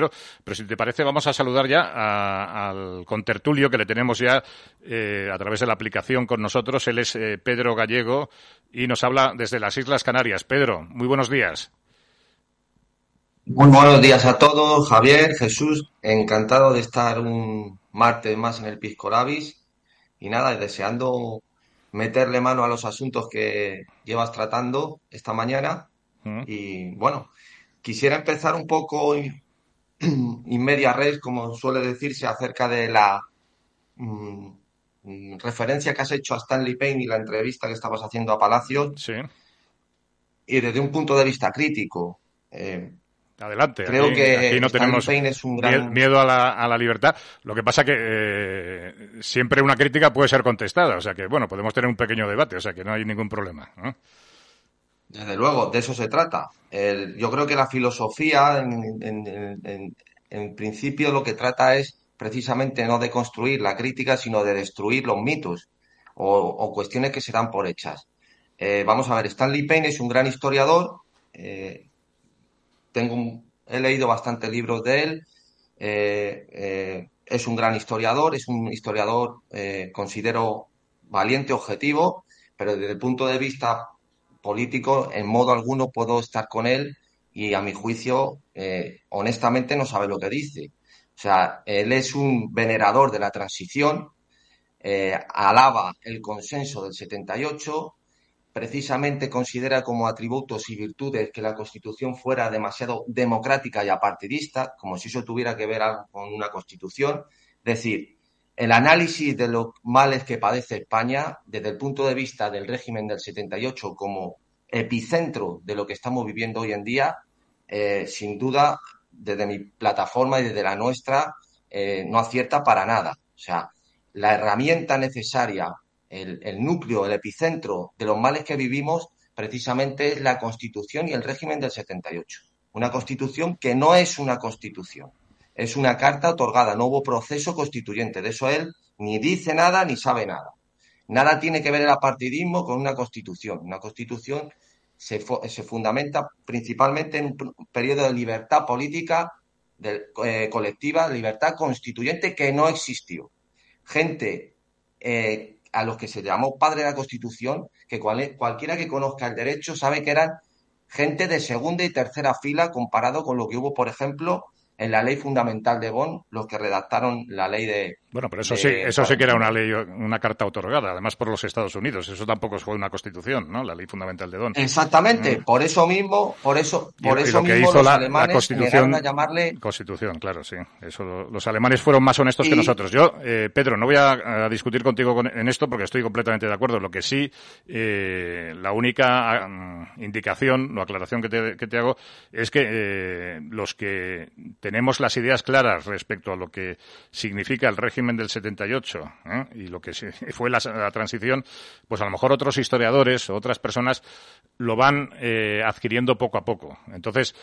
Pero si te parece, vamos a saludar ya a- al contertulio que le tenemos ya eh, a través de la aplicación con nosotros. Él es eh, Pedro Gallego y nos habla desde las Islas Canarias. Pedro, muy buenos días. Muy buenos días a todos, Javier, Jesús, encantado de estar un martes más en el Pisco Labis y nada, deseando meterle mano a los asuntos que llevas tratando esta mañana. Y bueno, quisiera empezar un poco in, in media res, como suele decirse, acerca de la mm, mm, referencia que has hecho a Stanley Payne y la entrevista que estabas haciendo a Palacios. Y desde un punto de vista crítico. Eh, Adelante. Creo aquí, que aquí no tenemos es un gran- miedo a la, a la libertad. Lo que pasa que eh, siempre una crítica puede ser contestada. O sea que, bueno, podemos tener un pequeño debate. O sea que no hay ningún problema. ¿no? Desde luego, de eso se trata. El- yo creo que la filosofía, en, en- en- en- en principio, lo que trata es precisamente no de construir la crítica, sino de destruir los mitos o, o cuestiones que se dan por hechas. Eh, vamos a ver, Stanley Payne es un gran historiador. eh, tengo he leído bastantes libros de él. eh, eh, es un gran historiador, es un historiador, eh, considero, valiente, objetivo, pero desde el punto de vista político, en modo alguno puedo estar con él y a mi juicio, honestamente, no sabe lo que dice. O sea, él es un venerador de la transición, alaba el consenso del 78, precisamente considera como atributos y virtudes que la Constitución fuera demasiado democrática y apartidista, como si eso tuviera que ver con una Constitución. Es decir, el análisis de los males que padece España desde el punto de vista del régimen del 78 como epicentro de lo que estamos viviendo hoy en día, eh, sin duda, desde mi plataforma y desde la nuestra, eh, no acierta para nada. O sea, la herramienta necesaria, el, núcleo, el epicentro de los males que vivimos, precisamente es la Constitución y el régimen del 78. Una Constitución que no es una Constitución, es una carta otorgada, no hubo proceso constituyente. De eso él ni dice nada ni sabe nada. Nada tiene que ver el apartidismo con una constitución. Una constitución se, se fundamenta principalmente en un periodo de libertad política de, eh, colectiva, libertad constituyente que no existió. Gente eh, a los que se llamó padre de la Constitución, que cual, cualquiera que conozca el derecho sabe que eran gente de segunda y tercera fila comparado con lo que hubo, por ejemplo, en la ley fundamental de Bonn los que redactaron la ley de. Bueno, pero eso sí, eso sí que era una ley, una carta otorgada, además por los Estados Unidos. Eso tampoco fue una constitución, ¿no? La ley fundamental de Bonn. Exactamente. Mm. Por eso mismo, por eso, por y, eso y lo mismo que hizo los la, alemanes la constitución, a llamarle. Constitución, claro, sí. Eso, los alemanes fueron más honestos Y- que nosotros. Yo, eh, Pedro, no voy a, a discutir contigo con- en esto porque estoy completamente de acuerdo. Lo que sí, eh, la única mm, indicación o aclaración que te, que te hago es que eh, los que tenemos las ideas claras respecto a lo que significa el régimen del 78 ¿eh? y lo que fue la, la transición, pues a lo mejor otros historiadores o otras personas lo van eh, adquiriendo poco a poco. Entonces,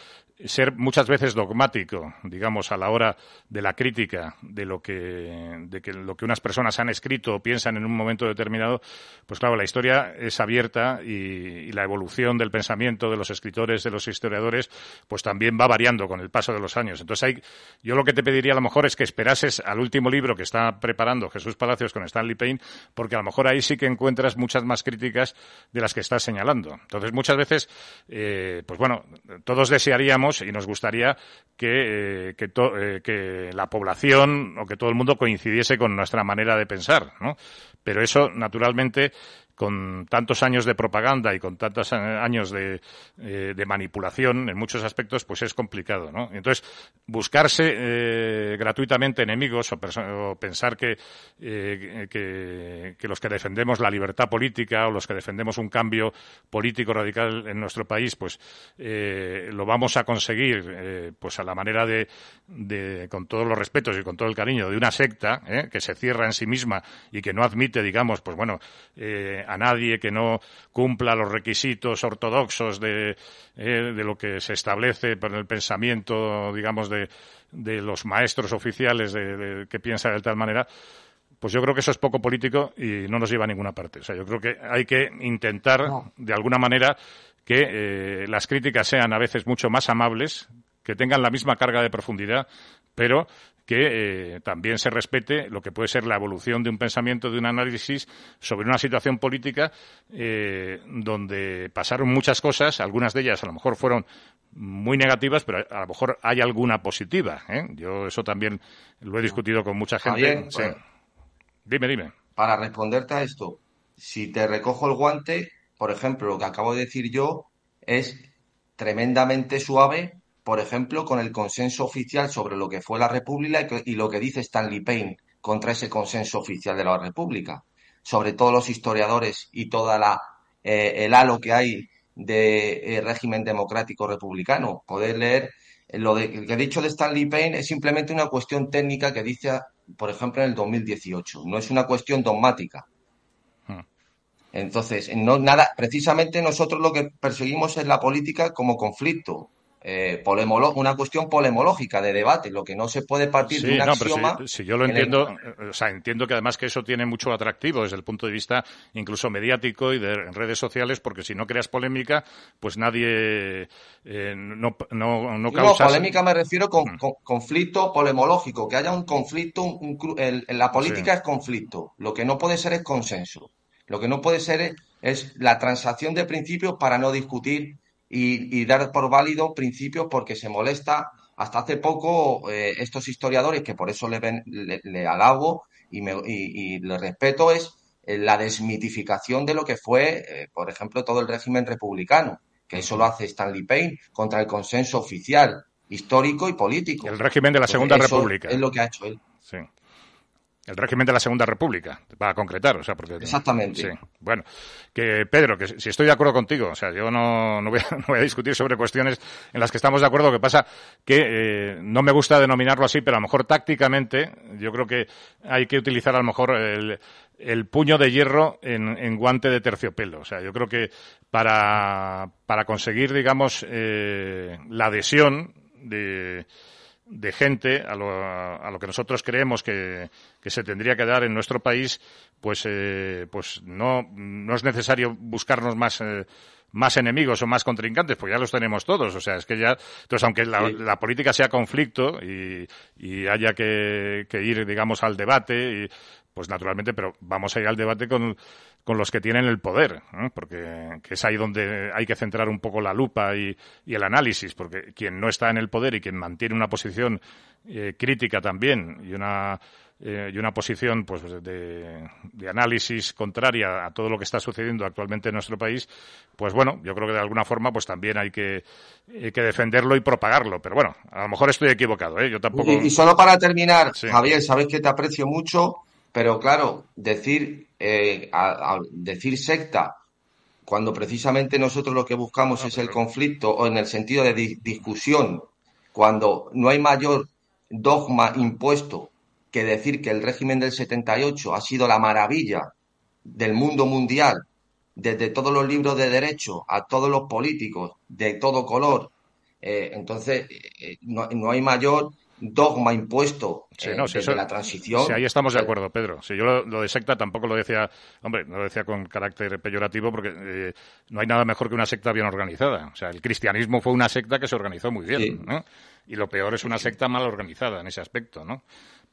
ser muchas veces dogmático, digamos, a la hora de la crítica de lo que, de que lo que unas personas han escrito o piensan en un momento determinado, pues claro, la historia es abierta y, y la evolución del pensamiento de los escritores, de los historiadores, pues también va variando con el paso de los años. Entonces, hay, yo lo que te pediría a lo mejor es que esperases al último libro que está preparando Jesús Palacios con Stanley Payne, porque a lo mejor ahí sí que encuentras muchas más críticas de las que estás señalando. Entonces, muchas veces, eh, pues bueno, todos desearíamos y nos gustaría que, eh, eh, que la población o que todo el mundo coincidiese con nuestra manera de pensar, ¿no? Pero eso, naturalmente, con tantos años de propaganda y con tantos años de, eh, de manipulación en muchos aspectos, pues es complicado, ¿no? Entonces, buscarse eh, gratuitamente enemigos o, pensar que, eh, que, los que defendemos la libertad política o los que defendemos un cambio político radical en nuestro país, pues eh, lo vamos a conseguir eh, pues a la manera de, de, con todos los respetos y con todo el cariño, de una secta que se cierra en sí misma y que no admite, digamos, pues bueno, a nadie que no cumpla los requisitos ortodoxos de, eh, de lo que se establece por el pensamiento, digamos, de, de los maestros oficiales de, de- que piensan de tal manera, pues yo creo que eso es poco político y no nos lleva a ninguna parte. O sea, yo creo que hay que intentar, de alguna manera, que eh, las críticas sean a veces mucho más amables, que tengan la misma carga de profundidad, pero que eh, también se respete lo que puede ser la evolución de un pensamiento, de un análisis sobre una situación política eh, donde pasaron muchas cosas, algunas de ellas a lo mejor fueron muy negativas, pero a lo mejor hay alguna positiva. ¿eh? Yo eso también lo he discutido con mucha gente. Sí. bueno. Dime, dime. para responderte a esto, si te recojo el guante, por ejemplo, lo que acabo de decir yo es tremendamente suave, por ejemplo, con el consenso oficial sobre lo que fue la República y lo que dice Stanley Payne contra ese consenso oficial de la República, sobre todos los historiadores y toda la eh, el halo que hay de eh, régimen democrático republicano. Poder leer eh, lo de, que he dicho de Stanley Payne es simplemente una cuestión técnica que dice, por ejemplo, en el 2018. No es una cuestión dogmática. Entonces, no, nada, precisamente nosotros lo que perseguimos es la política como conflicto, eh, una cuestión polemológica de debate, lo que no se puede partir de un no, pero axioma. si, si yo lo el- entiendo, o sea, entiendo que además que eso tiene mucho atractivo desde el punto de vista incluso mediático y de redes sociales, porque si no creas polémica, pues nadie eh, no, no, no polémica me refiero con, Mm. con- conflicto polemológico, que haya un conflicto, un el- la política Sí. es conflicto, lo que no puede ser es consenso, lo que no puede ser es es la transacción de principios para no discutir y, dar por válido principios porque se molesta. Hasta hace poco eh, estos historiadores, que por eso le, le, alabo y, me, y, le respeto, es eh, la desmitificación de lo que fue, eh, por ejemplo, todo el régimen republicano, que eso lo hace Stanley Payne contra el consenso oficial, histórico y político. El régimen de la Segunda República. Es lo que ha hecho él. Sí el régimen de la Segunda República, para concretar, o sea, porque... Exactamente. Sí. Bueno, que Pedro, que si estoy de acuerdo contigo, o sea, yo no, no, voy, a, no voy a discutir sobre cuestiones en las que estamos de acuerdo, que pasa que eh, no me gusta denominarlo así, pero a lo mejor tácticamente yo creo que hay que utilizar a lo mejor el, el puño de hierro en, en, guante de terciopelo. O sea, yo creo que para, para conseguir, digamos, eh, la adhesión de de gente a lo, a lo que nosotros creemos que, que, se tendría que dar en nuestro país, pues, eh, pues no, no es necesario buscarnos más, eh, más enemigos o más contrincantes, pues ya los tenemos todos. O sea, es que ya, entonces, aunque la, la política sea conflicto y, y haya que, que, ir, digamos, al debate, y, pues naturalmente, pero vamos a ir al debate con, con los que tienen el poder, porque es ahí donde hay que centrar un poco la lupa y, el análisis, porque quien no está en el poder y quien mantiene una posición eh, crítica también y una eh, y una posición pues de, análisis contraria a todo lo que está sucediendo actualmente en nuestro país, pues bueno, yo creo que de alguna forma pues también hay que, que defenderlo y propagarlo. Pero bueno, a lo mejor estoy equivocado, ¿eh? Yo tampoco. Y, solo para terminar, Javier, sabes que te aprecio mucho pero claro, decir, eh, decir secta cuando precisamente nosotros lo que buscamos es el conflicto o en el sentido de discusión, cuando no hay mayor dogma impuesto que decir que el régimen del 78 ha sido la maravilla del mundo mundial, desde todos los libros de derecho a todos los políticos de todo color. Eh, entonces, eh, no, no, hay mayor dogma impuesto sí, no, desde la transición. Sí, ahí estamos de acuerdo, Pedro. Si yo lo, de secta tampoco lo decía, hombre, no lo decía con carácter peyorativo porque eh, no hay nada mejor que una secta bien organizada. O sea, el cristianismo fue una secta que se organizó muy bien, ¿no? Y lo peor es una secta mal organizada en ese aspecto, ¿no?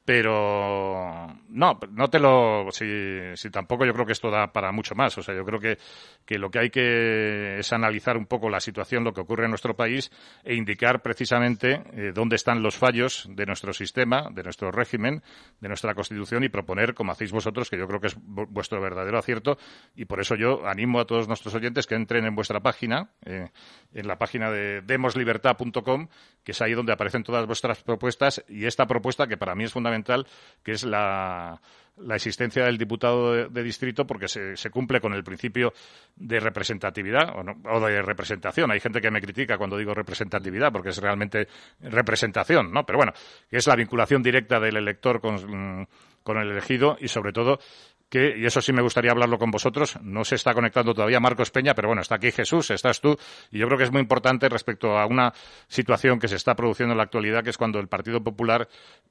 Pero no, no te lo, si, si, tampoco yo creo que esto da para mucho más. O sea, yo creo que, que lo que hay que es analizar un poco la situación, lo que ocurre en nuestro país e indicar precisamente eh, dónde están los fallos de nuestro sistema, de nuestro régimen, de nuestra constitución y proponer, como hacéis vosotros, que yo creo que es vuestro verdadero acierto y por eso yo animo a todos nuestros oyentes que entren en vuestra página, eh, en la página de demoslibertad.com, que es ahí donde aparecen todas vuestras propuestas y esta propuesta que para mí es fundamental, que es la, existencia del diputado de, distrito porque se, cumple con el principio de representatividad o, de representación. Hay gente que me critica cuando digo representatividad porque es realmente representación, ¿no? Pero bueno, es la vinculación directa del elector con, con el elegido y sobre todo y eso sí me gustaría hablarlo con vosotros, no se está conectando todavía Marcos Peña, pero bueno, está aquí Jesús, estás tú, y yo creo que es muy importante respecto a una situación que se está produciendo en la actualidad, que es cuando el Partido Popular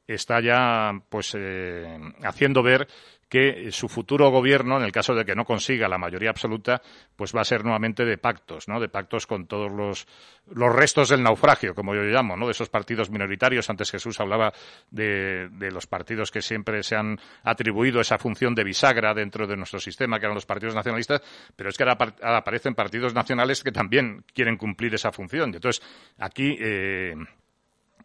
está ya, pues, eh, haciendo ver que su futuro gobierno, en el caso de que no consiga la mayoría absoluta, pues va a ser nuevamente de pactos, ¿no? De pactos con todos los, los restos del naufragio, como yo llamo, ¿no? De esos partidos minoritarios. Antes Jesús hablaba de, de los partidos que siempre se han atribuido esa función de bisagra dentro de nuestro sistema, que eran los partidos nacionalistas, pero es que ahora, aparecen partidos nacionales que también quieren cumplir esa función. Entonces, aquí eh,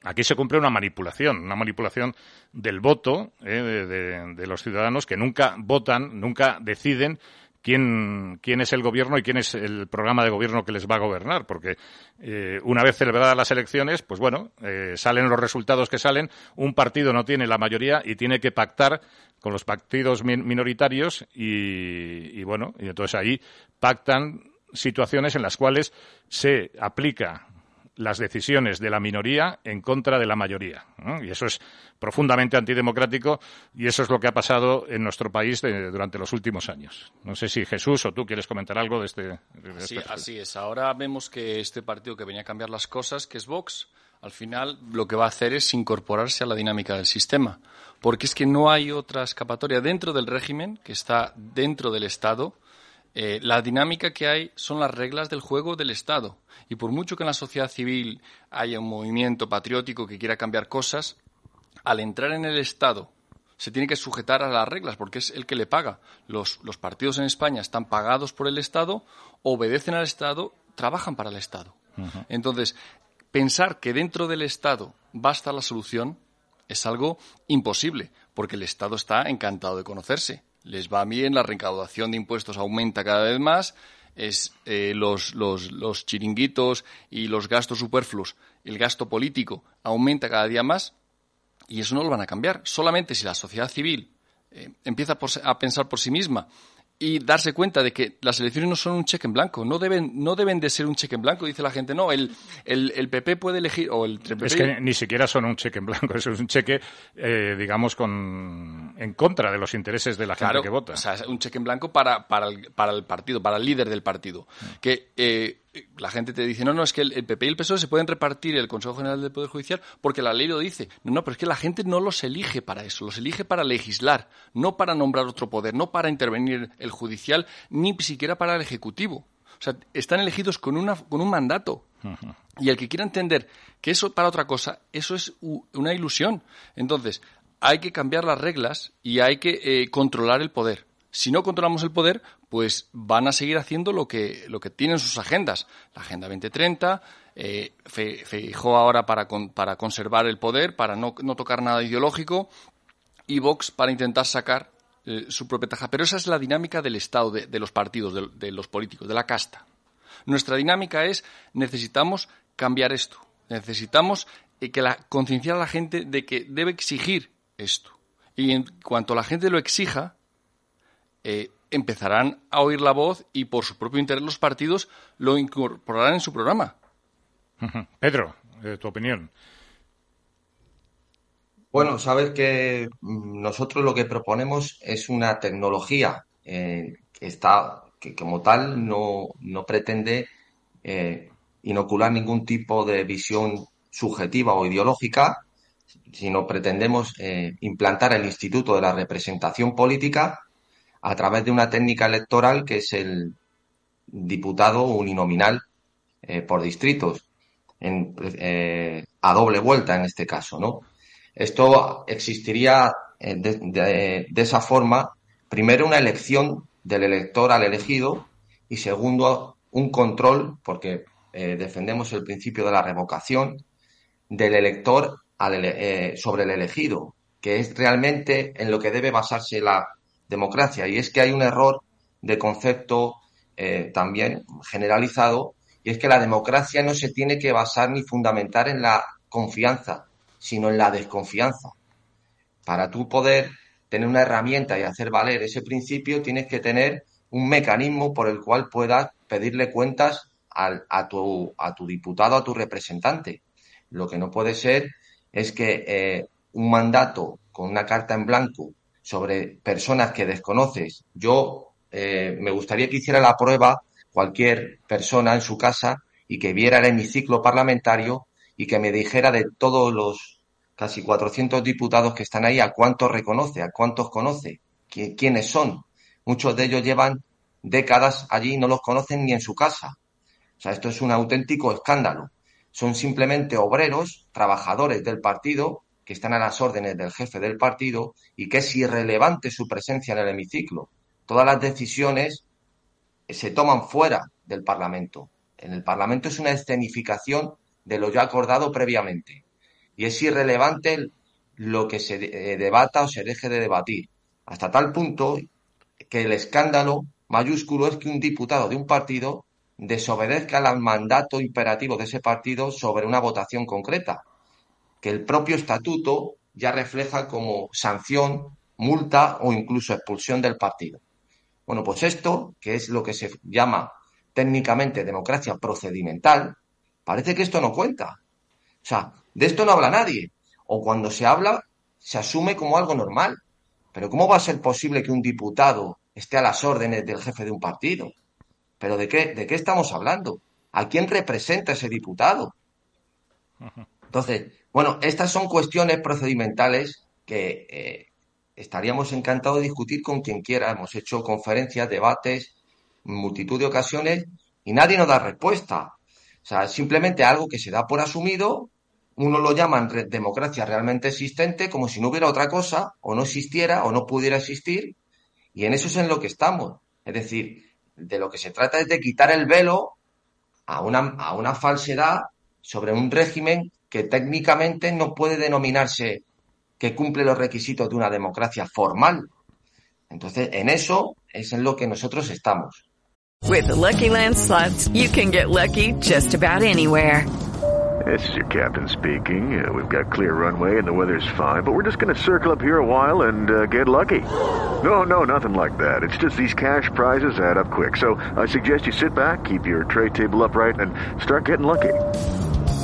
Aquí se cumple una manipulación, una manipulación del voto eh, de, los ciudadanos que nunca votan, nunca deciden quién, quién es el gobierno y quién es el programa de gobierno que les va a gobernar, porque eh, una vez celebradas las elecciones, pues bueno, eh, salen los resultados que salen, un partido no tiene la mayoría y tiene que pactar con los partidos minoritarios y, y bueno, y entonces ahí pactan situaciones en las cuales se aplica las decisiones de la minoría en contra de la mayoría. Y eso es profundamente antidemocrático y eso es lo que ha pasado en nuestro país durante los últimos años. No sé si Jesús o tú quieres comentar algo de este. este así es. Ahora vemos que este partido que venía a cambiar las cosas, que es Vox, al final lo que va a hacer es incorporarse a la dinámica del sistema. Porque es que no hay otra escapatoria dentro del régimen que está dentro del Estado eh, la dinámica que hay son las reglas del juego del Estado. Y por mucho que en la sociedad civil haya un movimiento patriótico que quiera cambiar cosas, al entrar en el Estado se tiene que sujetar a las reglas porque es el que le paga. Los, los partidos en España están pagados por el Estado, obedecen al Estado, trabajan para el Estado. Entonces, pensar que dentro del Estado va a estar la solución es algo imposible, porque el Estado está encantado de conocerse. Les va bien, la recaudación de impuestos aumenta cada vez más, es, eh, los, los, los chiringuitos y los gastos superfluos, el gasto político aumenta cada día más y eso no lo van a cambiar. Solamente si la sociedad civil eh, empieza a pensar por sí misma y darse cuenta de que las elecciones no son un cheque en blanco, no deben, no deben de ser un cheque en blanco, dice la gente, no, el, el, PP puede elegir, o el Es que ni siquiera son un cheque en blanco, es un cheque, eh, digamos, con, en contra de los intereses de la gente que vota. O sea, un cheque en blanco para, para, el, para el partido, para el líder del partido. Que eh, la gente te dice, no, no, es que el, PP y el PSOE se pueden repartir el Consejo General del Poder Judicial porque la ley lo dice. No, no, pero es que la gente no los elige para eso, los elige para legislar, no para nombrar otro poder, no para intervenir el judicial, ni siquiera para el Ejecutivo. O sea, están elegidos con, una, con un mandato. Y el que quiera entender que eso para otra cosa, eso es una ilusión. Entonces, hay que cambiar las reglas y hay que eh, controlar el poder. Si no controlamos el poder, pues van a seguir haciendo lo que, lo que tienen sus agendas. La Agenda 2030, eh, Feijó ahora para, para conservar el poder, para no, no, tocar nada ideológico, y Vox para intentar sacar eh, su propia taja. Pero esa es la dinámica del Estado, de, los partidos, de, los políticos, de la casta. Nuestra dinámica es necesitamos cambiar esto. Necesitamos eh, que la, concienciar a la gente de que debe exigir esto. Y en cuanto la gente lo exija, eh, empezarán a oír la voz y por su propio interés los partidos lo incorporarán en su programa. Pedro, eh, tu opinión. Bueno, sabes que mm, nosotros lo que proponemos es una tecnología eh, que está que como tal no, no pretende inocular ningún tipo de visión subjetiva o ideológica, sino pretendemos implantar el Instituto de la Representación Política a través de una técnica electoral que es el diputado uninominal eh, por distritos, eh, a doble vuelta en este caso, ¿no? Esto existiría eh, de, esa forma, primero una elección del elector al elegido y segundo un control, porque defendemos el principio de la revocación, del elector sobre el elegido, que es realmente en lo que debe basarse la democracia. Y es que hay un error de concepto eh, también generalizado, y es que la democracia no se tiene que basar ni fundamentar en la confianza, sino en la desconfianza. Para tú poder tener una herramienta y hacer valer ese principio, tienes que tener un mecanismo por el cual puedas pedirle cuentas a, tu, a tu diputado, a tu representante. Lo que no puede ser es que eh, un mandato con una carta en blanco sobre personas que desconoces. Yo eh, me gustaría que hiciera la prueba cualquier persona en su casa y que viera el hemiciclo parlamentario y que me dijera de todos los casi 400 diputados que están ahí a cuántos reconoce, a cuántos conoce, quiénes son. Muchos de ellos llevan décadas allí y no los conocen ni en su casa. O sea, esto es un auténtico escándalo. Son simplemente obreros, trabajadores del partido, que están a las órdenes del jefe del partido y que es irrelevante su presencia en el hemiciclo. Todas las decisiones se toman fuera del Parlamento. En el Parlamento es una escenificación de lo ya acordado previamente. Y es irrelevante lo que se eh, debata o se deje de debatir. Hasta tal punto que el escándalo mayúsculo es que un diputado de un partido desobedezca al mandato imperativo de ese partido sobre una votación concreta que el propio estatuto ya refleja como sanción, multa o incluso expulsión del partido. Bueno, pues esto, que es lo que se llama técnicamente democracia procedimental, parece que esto no cuenta. O sea, de esto no habla nadie. O cuando se habla, se asume como algo normal. Pero ¿cómo va a ser posible que un diputado esté a las órdenes del jefe de un partido? ¿Pero de qué, de qué estamos hablando? ¿A quién representa ese diputado? Entonces, bueno, estas son cuestiones procedimentales que eh, estaríamos encantados de discutir con quien quiera. Hemos hecho conferencias, debates, multitud de ocasiones y nadie nos da respuesta. O sea, simplemente algo que se da por asumido, uno lo llaman democracia realmente existente, como si no hubiera otra cosa, o no existiera, o no pudiera existir, y en eso es en lo que estamos. Es decir, de lo que se trata es de quitar el velo a una, a una falsedad sobre un régimen que técnicamente no puede denominarse que cumple los requisitos de una democracia formal. Entonces, en eso es en lo que nosotros estamos. With the Lucky Land slots, you can get lucky just about anywhere. This is your captain speaking. Uh, we've got clear runway and the weather's fine, but we're just going to circle up here a while and uh, get lucky. No, no, nothing like that. It's just these cash prizes add up quick. So I suggest you sit back, keep your tray table upright, and start getting lucky.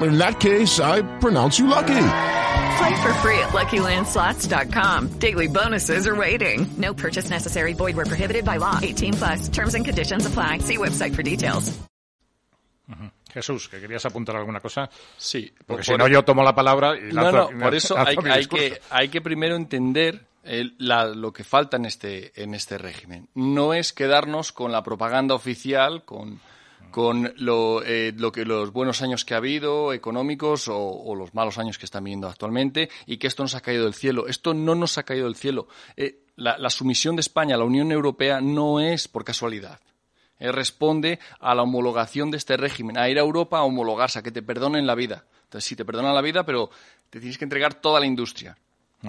In that case, I pronounce you lucky. Play for free at LuckyLandSlots.com. Daily bonuses are waiting. No purchase necessary. Void where prohibited by law. 18 plus terms and conditions apply. See website for details. Jesús, que querías apuntar alguna cosa. Sí. Porque por- si no, yo tomo la palabra y No, lanzo- no, por eso hay, hay que, hay que primero entender el- la- lo que falta en este, en este régimen. No es quedarnos con la propaganda oficial, con, con lo, eh, lo que los buenos años que ha habido, económicos, o, o los malos años que están viviendo actualmente, y que esto nos ha caído del cielo. Esto no nos ha caído del cielo. Eh, la, la sumisión de España a la Unión Europea no es por casualidad. Eh, responde a la homologación de este régimen, a ir a Europa a homologarse, a que te perdonen la vida. Entonces, sí, te perdonan la vida, pero te tienes que entregar toda la industria,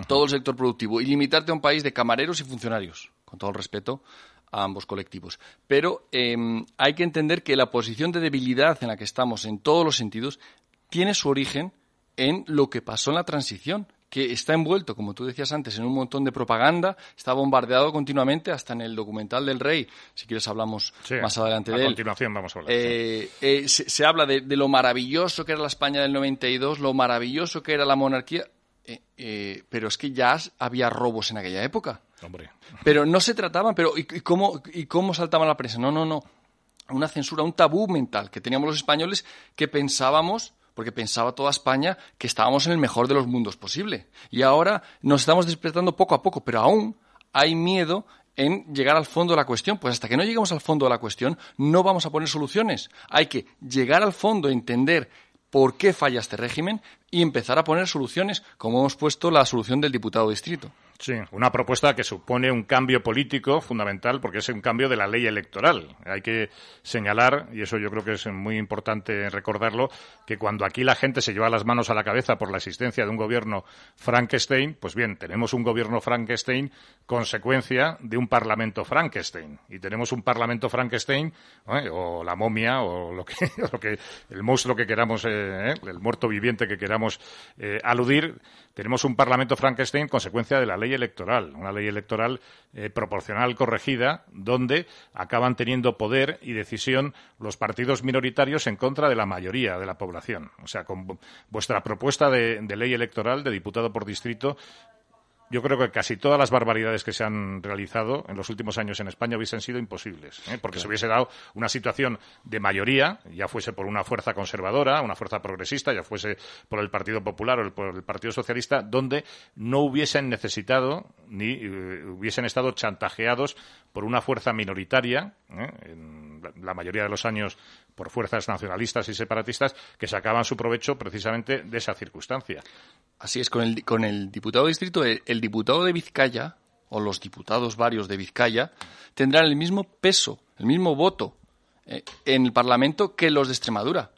todo el sector productivo y limitarte a un país de camareros y funcionarios, con todo el respeto a ambos colectivos. Pero eh, hay que entender que la posición de debilidad en la que estamos en todos los sentidos tiene su origen en lo que pasó en la transición, que está envuelto, como tú decías antes, en un montón de propaganda, está bombardeado continuamente hasta en el documental del rey. Si quieres hablamos Sí, más adelante a de él. continuación vamos a hablar. Eh, eh, se, se habla de, de lo maravilloso que era la España del 92, lo maravilloso que era la monarquía, eh, pero es que ya había robos en aquella época. Pero no se trataban, pero ¿y, cómo, ¿y cómo saltaba la prensa? No, no, no. Una censura, un tabú mental que teníamos los españoles que pensábamos, porque pensaba toda España, que estábamos en el mejor de los mundos posible. Y ahora nos estamos despertando poco a poco, pero aún hay miedo en llegar al fondo de la cuestión. Pues hasta que no lleguemos al fondo de la cuestión, no vamos a poner soluciones. Hay que llegar al fondo, entender por qué falla este régimen y empezar a poner soluciones, como hemos puesto la solución del diputado distrito. Sí, una propuesta que supone un cambio político fundamental porque es un cambio de la ley electoral. Hay que señalar, y eso yo creo que es muy importante recordarlo, que cuando aquí la gente se lleva las manos a la cabeza por la existencia de un gobierno Frankenstein, pues bien, tenemos un gobierno Frankenstein consecuencia de un parlamento Frankenstein. Y tenemos un parlamento Frankenstein, ¿eh? o la momia, o lo que, el monstruo que queramos, eh, ¿eh? el muerto viviente que queramos eh, aludir, tenemos un parlamento Frankenstein consecuencia de la ley electoral, una ley electoral eh, proporcional corregida, donde acaban teniendo poder y decisión los partidos minoritarios en contra de la mayoría de la población. O sea, con vu- vuestra propuesta de, de ley electoral de diputado por distrito, yo creo que casi todas las barbaridades que se han realizado en los últimos años en España hubiesen sido imposibles, ¿eh? porque se hubiese dado una situación de mayoría, ya fuese por una fuerza conservadora, una fuerza progresista, ya fuese por el Partido Popular o el- por el Partido Socialista, donde no hubiesen necesitado ni eh, hubiesen estado chantajeados por una fuerza minoritaria, ¿eh? en la- mayoría de los años por fuerzas nacionalistas y separatistas, que sacaban su provecho precisamente de esa circunstancia. Así es, con el, con el diputado de distrito, el, el diputado de Vizcaya, o los diputados varios de Vizcaya, tendrán el mismo peso, el mismo voto eh, en el Parlamento que los de Extremadura.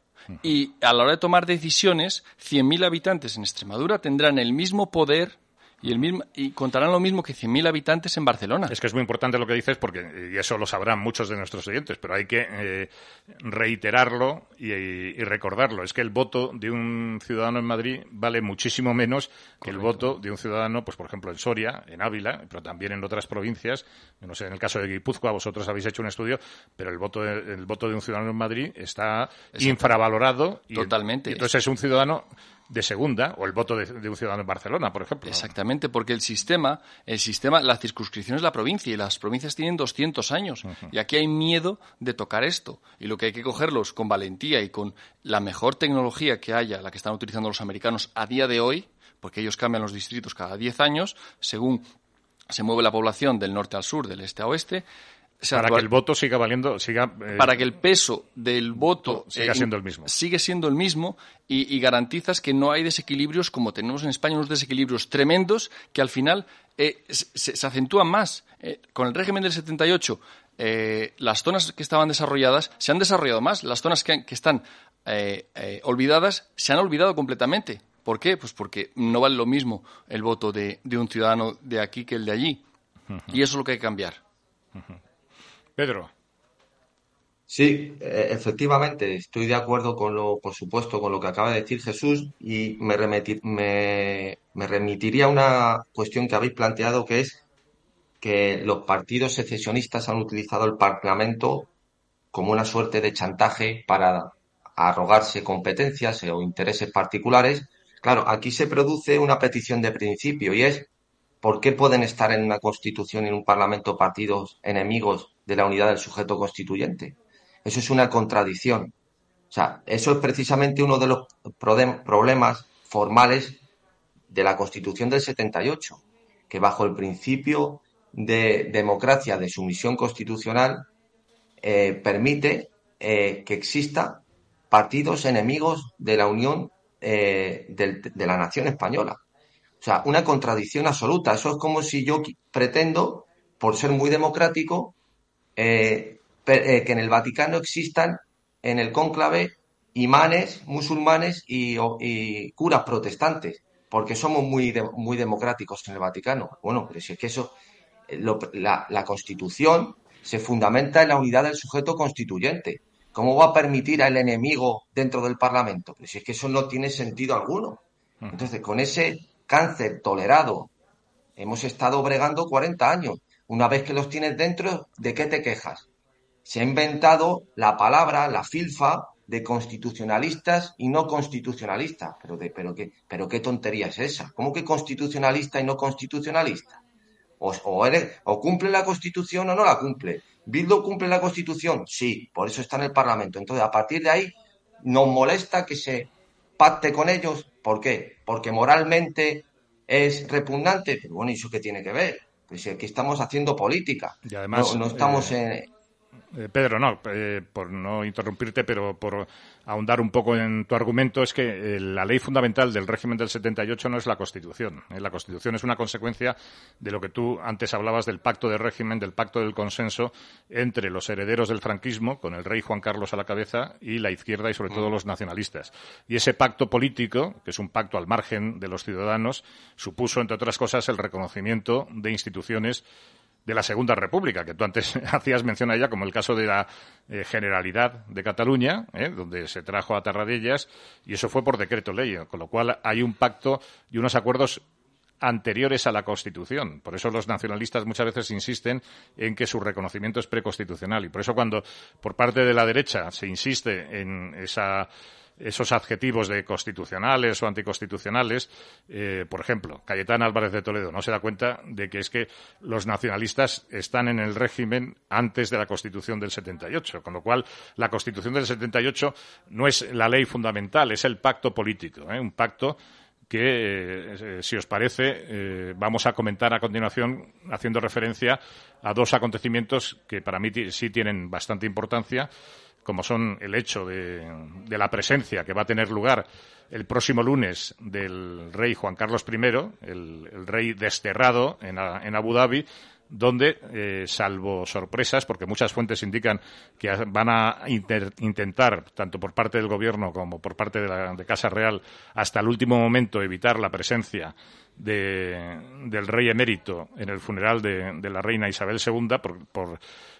Y a la hora de tomar decisiones, 100.000 habitantes en Extremadura tendrán el mismo poder y, el mismo, y contarán lo mismo que 100.000 habitantes en Barcelona. Es que es muy importante lo que dices porque, y eso lo sabrán muchos de nuestros oyentes, pero hay que eh, reiterarlo y, y recordarlo. Es que el voto de un ciudadano en Madrid vale muchísimo menos que el voto de un ciudadano, pues por ejemplo en Soria, en Ávila, pero también en otras provincias. No sé, en el caso de Guipúzcoa vosotros habéis hecho un estudio, pero el voto de, el voto de un ciudadano en Madrid está infravalorado. Y, Totalmente. y entonces es un ciudadano de segunda o el voto de, un ciudadano en Barcelona, por ejemplo. Exactamente, porque el sistema, el sistema, la circunscripción es la provincia y las provincias tienen 200 años y aquí hay miedo de tocar esto y lo que hay que cogerlos con valentía y con la mejor tecnología que haya, la que están utilizando los americanos a día de hoy, porque ellos cambian los distritos cada 10 años según se mueve la población del norte al sur, del este a oeste, para que el voto siga valiendo, siga. Eh, para que el peso del voto siga eh, siendo el mismo. Sigue siendo el mismo y, garantizas que no hay desequilibrios como tenemos en España, unos desequilibrios tremendos que al final eh, se, acentúan más. con el régimen del 78, las zonas que estaban desarrolladas se han desarrollado más. Las zonas que, están olvidadas se han olvidado completamente. ¿Por qué? Pues porque no vale lo mismo el voto de, un ciudadano de aquí que el de allí. Y eso es lo que hay que cambiar. Pedro. Sí, e, efectivamente, estoy de acuerdo con lo, por supuesto, con lo que acaba de decir Jesús y me, me, remitiría a una cuestión que habéis planteado que es que los partidos secesionistas han utilizado el Parlamento como una suerte de chantaje para arrogarse competencias o intereses particulares. Claro, aquí se produce una petición de principio y es ¿por qué pueden estar en una constitución y en un parlamento partidos enemigos de la unidad del sujeto constituyente. Eso es una contradicción. O sea, eso es precisamente uno de los problemas formales de la Constitución del 78, que bajo el principio de democracia, de sumisión constitucional, eh, permite eh, que exista partidos enemigos de la Unión eh, de la nación española. O sea, una contradicción absoluta. Eso es como si yo pretendo, por ser muy democrático, eh, eh, que en el Vaticano existan en el cónclave imanes musulmanes y, curas protestantes, porque somos muy, muy democráticos en el Vaticano. Bueno, pero si es que eso, eh, la, Constitución se fundamenta en la unidad del sujeto constituyente. ¿Cómo va a permitir al enemigo dentro del Parlamento? Pero si es que eso no tiene sentido alguno. Entonces, con ese cáncer tolerado, hemos estado bregando 40 años. Una vez que los tienes dentro, ¿de qué te quejas? Se ha inventado la palabra, la filfa, de constitucionalistas y no constitucionalistas. Pero, de, pero, qué, pero qué tontería es esa. ¿Cómo que constitucionalista y no constitucionalista? O, o, cumple la Constitución o no la cumple. ¿Bildo cumple la Constitución? Sí, por eso está en el Parlamento. Entonces, a partir de ahí, nos molesta que se pacte con ellos. ¿Por qué? Porque moralmente es repugnante. Pero bueno, ¿y eso qué tiene que ver? Pues aquí estamos haciendo política. Y además, no, estamos eh, en. Eh, Pedro, no, eh, por no interrumpirte, pero por ahondar un poco en tu argumento, es que la ley fundamental del régimen del 78 no es la Constitución. La Constitución es una consecuencia de lo que tú antes hablabas del pacto de régimen, del pacto del consenso entre los herederos del franquismo, con el rey Juan Carlos a la cabeza, y la izquierda y sobre todo los nacionalistas. Y ese pacto político, que es un pacto al margen de los ciudadanos, supuso, entre otras cosas, el reconocimiento de instituciones de la Segunda República, que tú antes hacías mención a ella, como el caso de la eh, Generalidad de Cataluña, eh, donde se trajo a Tarradellas, y eso fue por decreto ley, con lo cual hay un pacto y unos acuerdos anteriores a la Constitución. Por eso los nacionalistas muchas veces insisten en que su reconocimiento es preconstitucional. Y por eso cuando por parte de la derecha se insiste en esa esos adjetivos de constitucionales o anticonstitucionales, eh, por ejemplo, Cayetán Álvarez de Toledo no se da cuenta de que es que los nacionalistas están en el régimen antes de la Constitución del 78, con lo cual la Constitución del 78 no es la ley fundamental, es el pacto político, ¿eh? un pacto que, eh, si os parece, vamos a comentar a continuación haciendo referencia a dos acontecimientos que para mí sí tienen bastante importancia como son el hecho de, la presencia que va a tener lugar el próximo lunes del rey Juan Carlos I, el, rey desterrado en, Abu Dhabi, donde, eh, salvo sorpresas, porque muchas fuentes indican que van a intentar, tanto por parte del Gobierno como por parte de la Casa Real, hasta el último momento evitar la presencia del rey emérito en el funeral de, la reina Isabel II, por,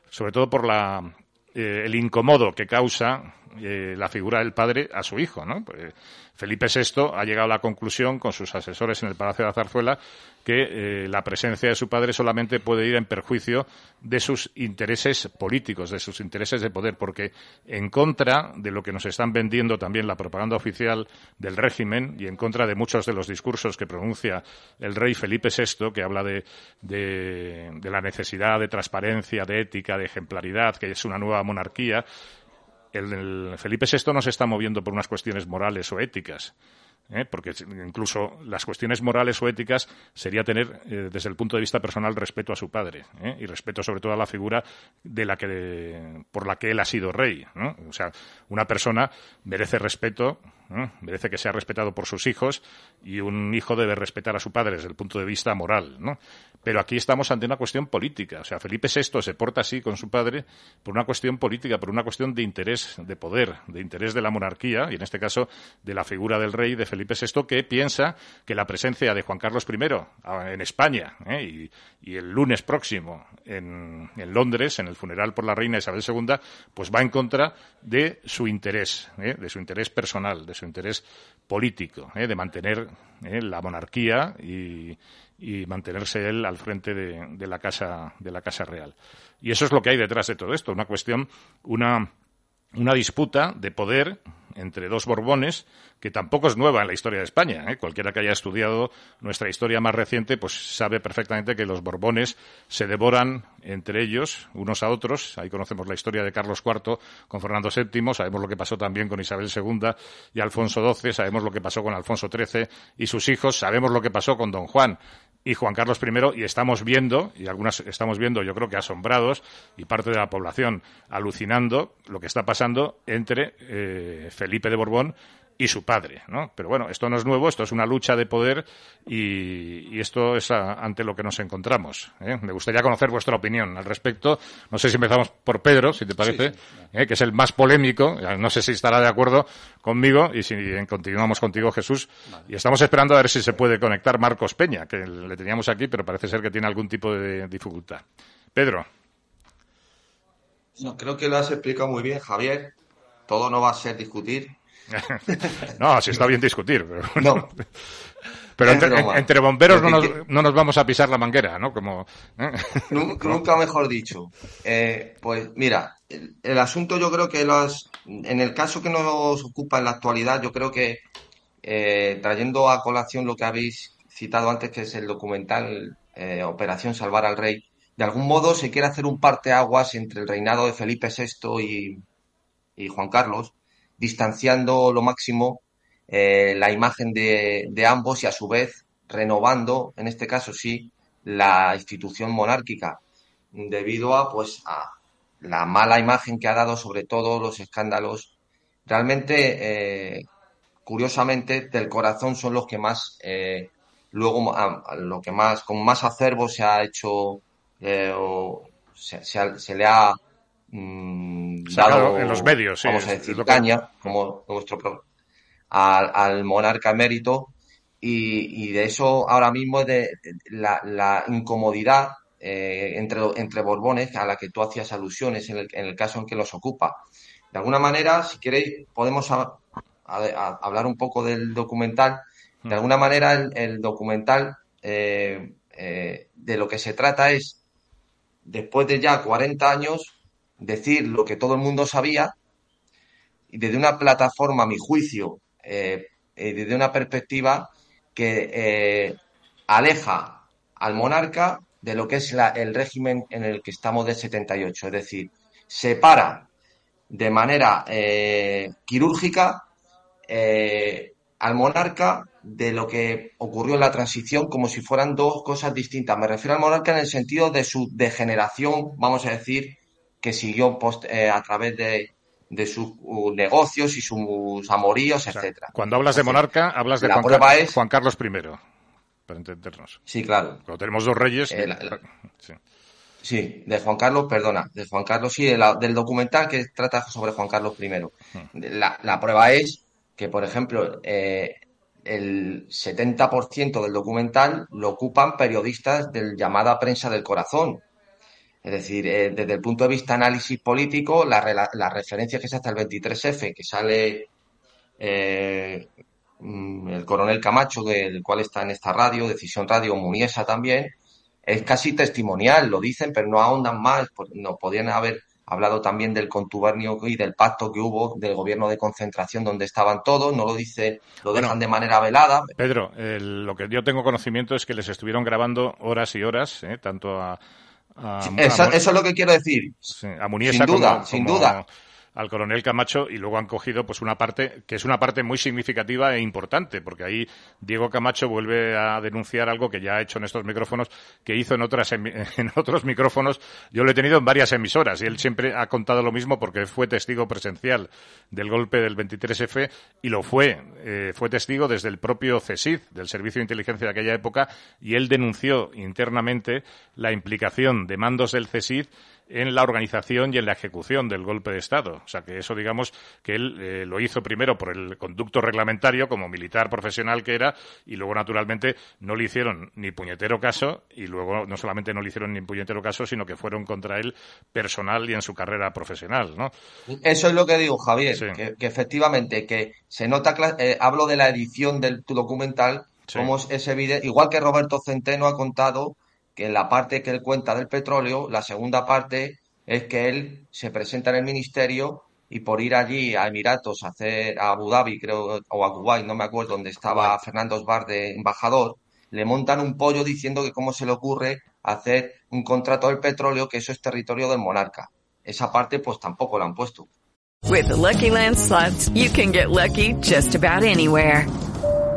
sobre todo por la eh, el incomodo que causa eh, la figura del padre a su hijo, ¿no? Pues, Felipe VI ha llegado a la conclusión con sus asesores en el Palacio de la Zarzuela que eh, la presencia de su padre solamente puede ir en perjuicio de sus intereses políticos, de sus intereses de poder, porque en contra de lo que nos están vendiendo también la propaganda oficial del régimen y en contra de muchos de los discursos que pronuncia el rey Felipe VI, que habla de, la necesidad de transparencia, de ética, de ejemplaridad, que es una nueva monarquía, el, Felipe VI no se está moviendo por unas cuestiones morales o éticas. ¿eh? porque incluso las cuestiones morales o éticas sería tener eh, desde el punto de vista personal respeto a su padre ¿eh? y respeto sobre todo a la figura de la que por la que él ha sido rey o sea una persona merece respeto merece que sea respetado por sus hijos y un hijo debe respetar a su padre desde el punto de vista moral ¿no? Pero aquí estamos ante una cuestión política. O sea, Felipe VI se porta así con su padre por una cuestión política, por una cuestión de interés de poder, de interés de la monarquía, y en este caso de la figura del rey de Felipe VI, que piensa que la presencia de Juan Carlos I ah, en España ¿eh? y, el lunes próximo en, Londres, en el funeral por la reina Isabel II, pues va en contra de su interés, ¿eh? de su interés personal, de su interés político, ¿eh? de mantener la monarquía y y mantenerse él al frente de, la casa de la casa real. Y eso es lo que hay detrás de todo esto. Una cuestión una una disputa de poder entre dos Borbones que tampoco es nueva en la historia de España. ¿eh? Cualquiera que haya estudiado nuestra historia más reciente, pues sabe perfectamente que los Borbones se devoran entre ellos, unos a otros. Ahí conocemos la historia de Carlos IV con Fernando VII, sabemos lo que pasó también con Isabel II y Alfonso XII, sabemos lo que pasó con Alfonso XIII y sus hijos, sabemos lo que pasó con Don Juan y Juan Carlos I y estamos viendo, y algunas estamos viendo yo creo que asombrados y parte de la población alucinando lo que está pasando entre eh, Felipe de Borbón y su padre, ¿no? Pero bueno, esto no es nuevo, esto es una lucha de poder y, esto es ante lo que nos encontramos. ¿eh? Me gustaría conocer vuestra opinión al respecto. No sé si empezamos por Pedro, si te parece, ¿eh? que es el más polémico. No sé si estará de acuerdo conmigo y si continuamos contigo, Jesús. Y estamos esperando a ver si se puede conectar Marcos Peña, que le teníamos aquí, pero parece ser que tiene algún tipo de dificultad. Pedro. No, creo que lo has explicado muy bien, Javier. Todo no va a ser discutir, no, si está bien discutir, pero... Pero entre, bomberos no nos, no nos, vamos a pisar la manguera, ¿no? Como, ¿eh? Nunca mejor dicho. Eh, pues mira, el, asunto yo creo que los, en el caso que nos ocupa en la actualidad, yo creo que eh, trayendo a colación lo que habéis citado antes, que es el documental Operación Salvar al Rey, de algún modo se quiere hacer un parteaguas entre el reinado de Felipe VI y, y Juan Carlos, distanciando lo máximo eh, la imagen de, ambos y a su vez renovando, en este caso sí, la institución monárquica, debido a pues a la mala imagen que ha dado, sobre todo los escándalos. Realmente, eh, curiosamente, del corazón son los que más, eh, luego, lo que más, con más acervo se ha hecho, o se le ha Mm, dado, en los medios, vamos a decir, caña, como nuestro al, monarca emérito, y, de eso ahora mismo de, la, incomodidad eh, entre, entre Borbones a la que tú hacías alusiones en el, en el, caso en que los ocupa. De alguna manera, si queréis, podemos hablar un poco del documental. De alguna manera, el, documental eh, eh, de lo que se trata es, después de ya 40 años, decir lo que todo el mundo sabía desde una plataforma, a mi juicio, eh, eh, desde una perspectiva que eh, aleja al monarca de lo que es el régimen en el que estamos del 78. Es decir, separa de manera quirúrgica al monarca de lo que ocurrió en la transición como si fueran dos cosas distintas. Me refiero al monarca en el sentido de su degeneración, vamos a decir, que siguió post, eh, a través de, de sus uh, negocios y sus amoríos, etcétera. Cuando hablas de monarca, hablas de Juan, Juan, Carlos I, para entendernos. Sí, claro. Cuando tenemos dos reyes. Eh, sí. de Juan Carlos, perdona, de Juan Carlos, sí, del documental que trata sobre Juan Carlos I. La, la prueba es que, por ejemplo, eh, el 70% del documental lo ocupan periodistas del llamada prensa del corazón, Es decir, eh, desde el punto de vista análisis político, la, la referencia que es hasta el 23F, que sale eh, mm, el coronel Camacho, del cual está en esta radio, Decisión Radio, Muniesa también, es casi testimonial, lo dicen, pero no ahondan más, no podían haber hablado también del contubernio y del pacto que hubo del gobierno de concentración donde estaban todos, no lo dice, lo dejan de manera velada. Pedro, lo que yo tengo conocimiento es que les estuvieron grabando horas y horas, ¿eh? tanto a, eso, es lo que quiero decir. a Muniesa sin duda, sin duda al coronel Camacho y luego han cogido pues una parte que es una parte muy significativa e importante porque ahí Diego Camacho vuelve a denunciar algo que ya ha hecho en estos micrófonos que hizo en otras en otros micrófonos. Yo lo he tenido en varias emisoras y él siempre ha contado lo mismo porque fue testigo presencial del golpe del 23F y lo fue eh, fue testigo desde el propio CESID del Servicio de Inteligencia de aquella época y él denunció internamente la implicación de mandos del CESID en la organización y en la ejecución del golpe de Estado. O sea, que eso, digamos, que él eh, lo hizo primero por el conducto reglamentario como militar profesional que era y luego, naturalmente, no le hicieron ni puñetero caso y luego no solamente no le hicieron ni puñetero caso, sino que fueron contra él personal y en su carrera profesional, ¿no? Eso es lo que digo, Javier, que, efectivamente, que se nota, eh, hablo de la edición del documental, como es evidente, igual que Roberto Centeno ha contado que en la parte que él cuenta del petróleo, la segunda parte es que él se presenta en el ministerio y por ir allí a Emiratos, a hacer a Abu Dhabi, creo, o a Kuwait, no me acuerdo, donde estaba Fernando Osbar de embajador, le montan un pollo diciendo que cómo se le ocurre hacer un contrato del petróleo, que eso es territorio del monarca. Esa parte pues tampoco la han puesto. Lucky you can get lucky just about anywhere.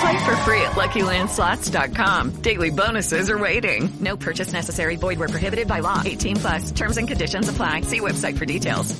Play for free at LuckyLandSlots.com. Daily bonuses are waiting. No purchase necessary. Void where prohibited by law. 18 plus. Terms and conditions apply. See website for details.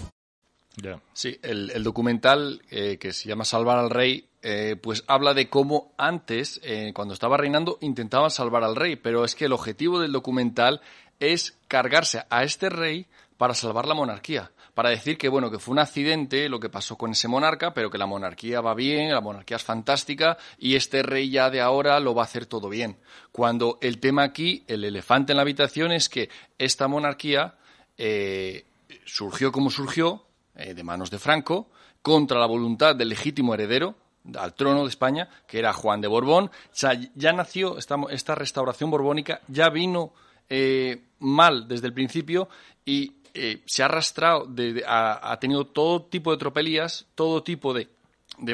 Sí, el, el documental eh, que se llama Salvar al Rey, eh, pues habla de cómo antes, eh, cuando estaba reinando, intentaban salvar al rey, pero es que el objetivo del documental es cargarse a este rey para salvar la monarquía para decir que bueno que fue un accidente lo que pasó con ese monarca, pero que la monarquía va bien, la monarquía es fantástica y este rey ya de ahora lo va a hacer todo bien. Cuando el tema aquí, el elefante en la habitación es que esta monarquía eh, surgió como surgió, eh, de manos de Franco, contra la voluntad del legítimo heredero al trono de España, que era Juan de Borbón. O sea, ya nació esta, esta restauración borbónica, ya vino eh, mal desde el principio y eh, se ha arrastrado, ha, tenido todo tipo de tropelías, todo tipo de,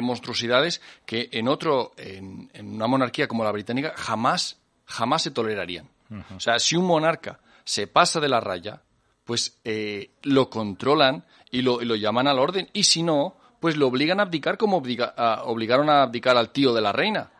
monstruosidades que en otro, en, una monarquía como la británica, jamás, jamás se tolerarían. O sea, si un monarca se pasa de la raya, pues eh, lo controlan y lo, llaman al orden, y si no, pues lo obligan a abdicar como obligaron a abdicar al tío de la reina.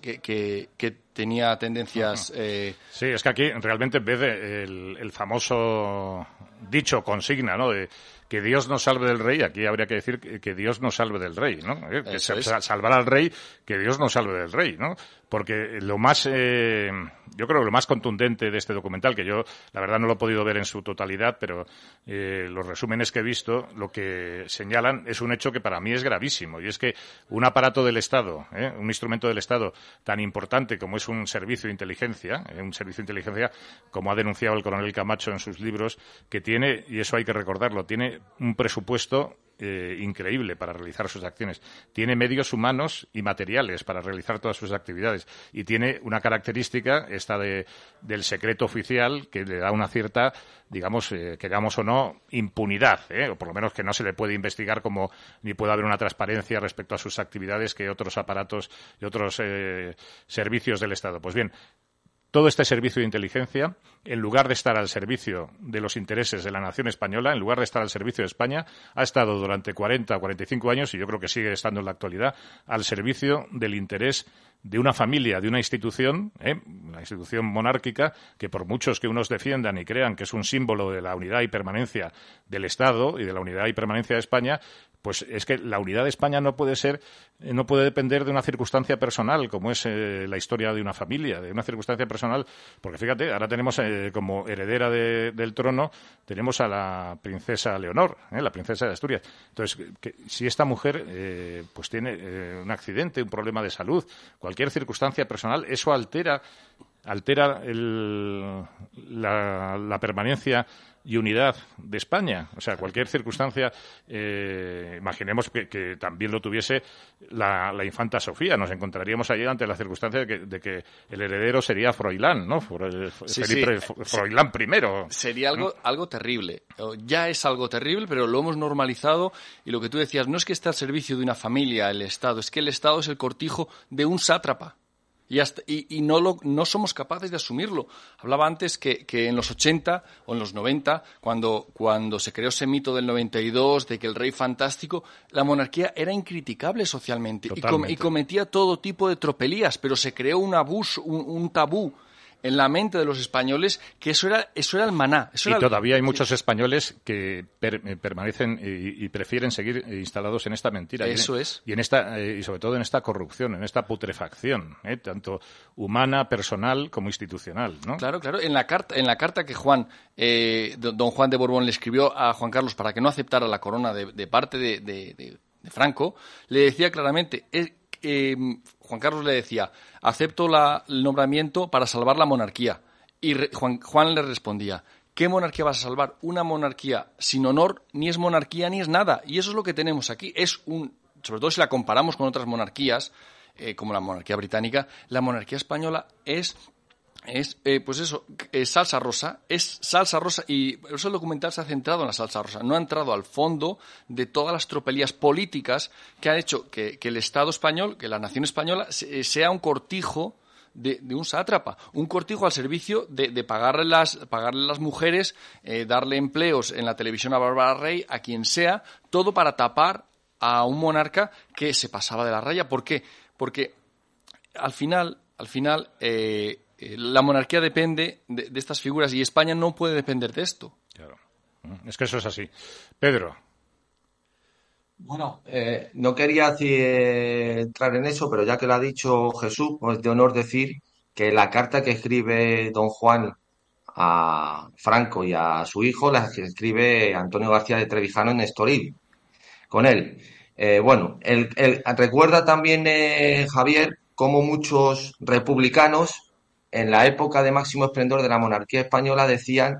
Que, tenía tendencias. Eh, sí, es que aquí realmente en vez de el famoso dicho consigna, ¿no? De que Dios nos salve del rey, aquí habría que decir que Dios nos salve del rey, ¿no? Que salvar al rey, que Dios nos salve del rey, ¿no? Porque lo más, eh, yo creo que lo más contundente de este documental, que yo la verdad no lo he podido ver en su totalidad, pero eh, los resúmenes que he visto, lo que señalan es un hecho que para mí es gravísimo, y es que un aparato del Estado, un instrumento del Estado tan importante como es un servicio de inteligencia, un servicio de inteligencia, como ha denunciado el coronel Camacho en sus libros, que tiene, y eso hay que recordarlo, tiene un presupuesto eh, increíble para realizar sus acciones. Tiene medios humanos y materiales para realizar todas sus actividades. Y tiene una característica, esta de, del secreto oficial, que le da una cierta, digamos, eh, queramos o no, impunidad, ¿eh? o por lo menos que no se le puede investigar como ni puede haber una transparencia respecto a sus actividades que otros aparatos y otros servicios del Estado. Pues bien, todo este servicio de inteligencia, en lugar de estar al servicio de los intereses de la nación española, en lugar de estar al servicio de España, ha estado durante 40 o 45 años, y yo creo que sigue estando en la actualidad, al servicio del interés de una familia, de una institución, ¿eh? una institución monárquica, que por muchos que unos defiendan y crean que es un símbolo de la unidad y permanencia del Estado y de la unidad y permanencia de España, pues es que la unidad de España no puede ser, eh, no puede depender de una circunstancia personal, como es eh, la historia de una familia, de una circunstancia personal, porque fíjate, ahora tenemos eh, como heredera del trono, tenemos a la princesa Leonor, la princesa de Asturias. Entonces, si esta mujer pues tiene un accidente, un problema de salud, cualquier circunstancia personal, eso altera altera la, permanencia y unidad de España. O sea, cualquier circunstancia, eh, imaginemos que, también lo tuviese la, infanta Sofía. Nos encontraríamos allí ante la circunstancia de que, el heredero sería Froilán, ¿no? Felipe Froilán primero. Sería algo, algo terrible. Ya es algo terrible, pero lo hemos normalizado. Y lo que tú decías, no es que esté al servicio de una familia el Estado, es que el Estado es el cortijo de un sátrapa. Y, no, lo, no somos capaces de asumirlo. Hablaba antes que, en los 80 o en los 90, cuando, cuando se creó ese mito del 92 de que el rey fantástico, la monarquía era incriticable socialmente y, cometía todo tipo de tropelías, pero se creó un, abus, un tabú en la mente de los españoles que eso era, eso era el maná. y todavía hay muchos españoles que eh, permanecen y, prefieren seguir instalados en esta mentira. Eso y en, es. Y, en esta, eh, y sobre todo en esta corrupción, en esta putrefacción, eh, tanto humana, personal como institucional. ¿no? Claro, claro. En la carta, en la carta que Juan, don Juan de Borbón le escribió a Juan Carlos para que no aceptara la corona de, parte de, de Franco, le decía claramente, Juan Carlos le decía, acepto el nombramiento para salvar la monarquía. Y Juan, Juan le respondía, ¿qué monarquía vas a salvar? Una monarquía sin honor ni es monarquía ni es nada. Y eso es lo que tenemos aquí. Es un, sobre todo si la comparamos con otras monarquías, eh, como la monarquía británica, la monarquía española es es, eh, pues eso, es salsa rosa, es salsa rosa y eso el documental se ha centrado en la salsa rosa, no ha entrado al fondo de todas las tropelías políticas que han hecho que, el Estado español, que la nación española eh, sea un cortijo de, un sátrapa, un cortijo al servicio de, pagarle, las, pagarle las mujeres, eh, darle empleos en la televisión a Bárbara Rey, a quien sea, todo para tapar a un monarca que se pasaba de la raya. ¿Por qué? Porque al final, al final eh, la monarquía depende de, estas figuras y España no puede depender de esto. Claro. Es que eso es así. Pedro. Bueno, eh, no quería eh, entrar en eso, pero ya que lo ha dicho Jesús, pues de honor decir que la carta que escribe don Juan a Franco y a su hijo la escribe Antonio García de Trevijano en Estoril, con él. bueno, recuerda también Javier cómo muchos republicanos en la época de máximo esplendor de la monarquía española decían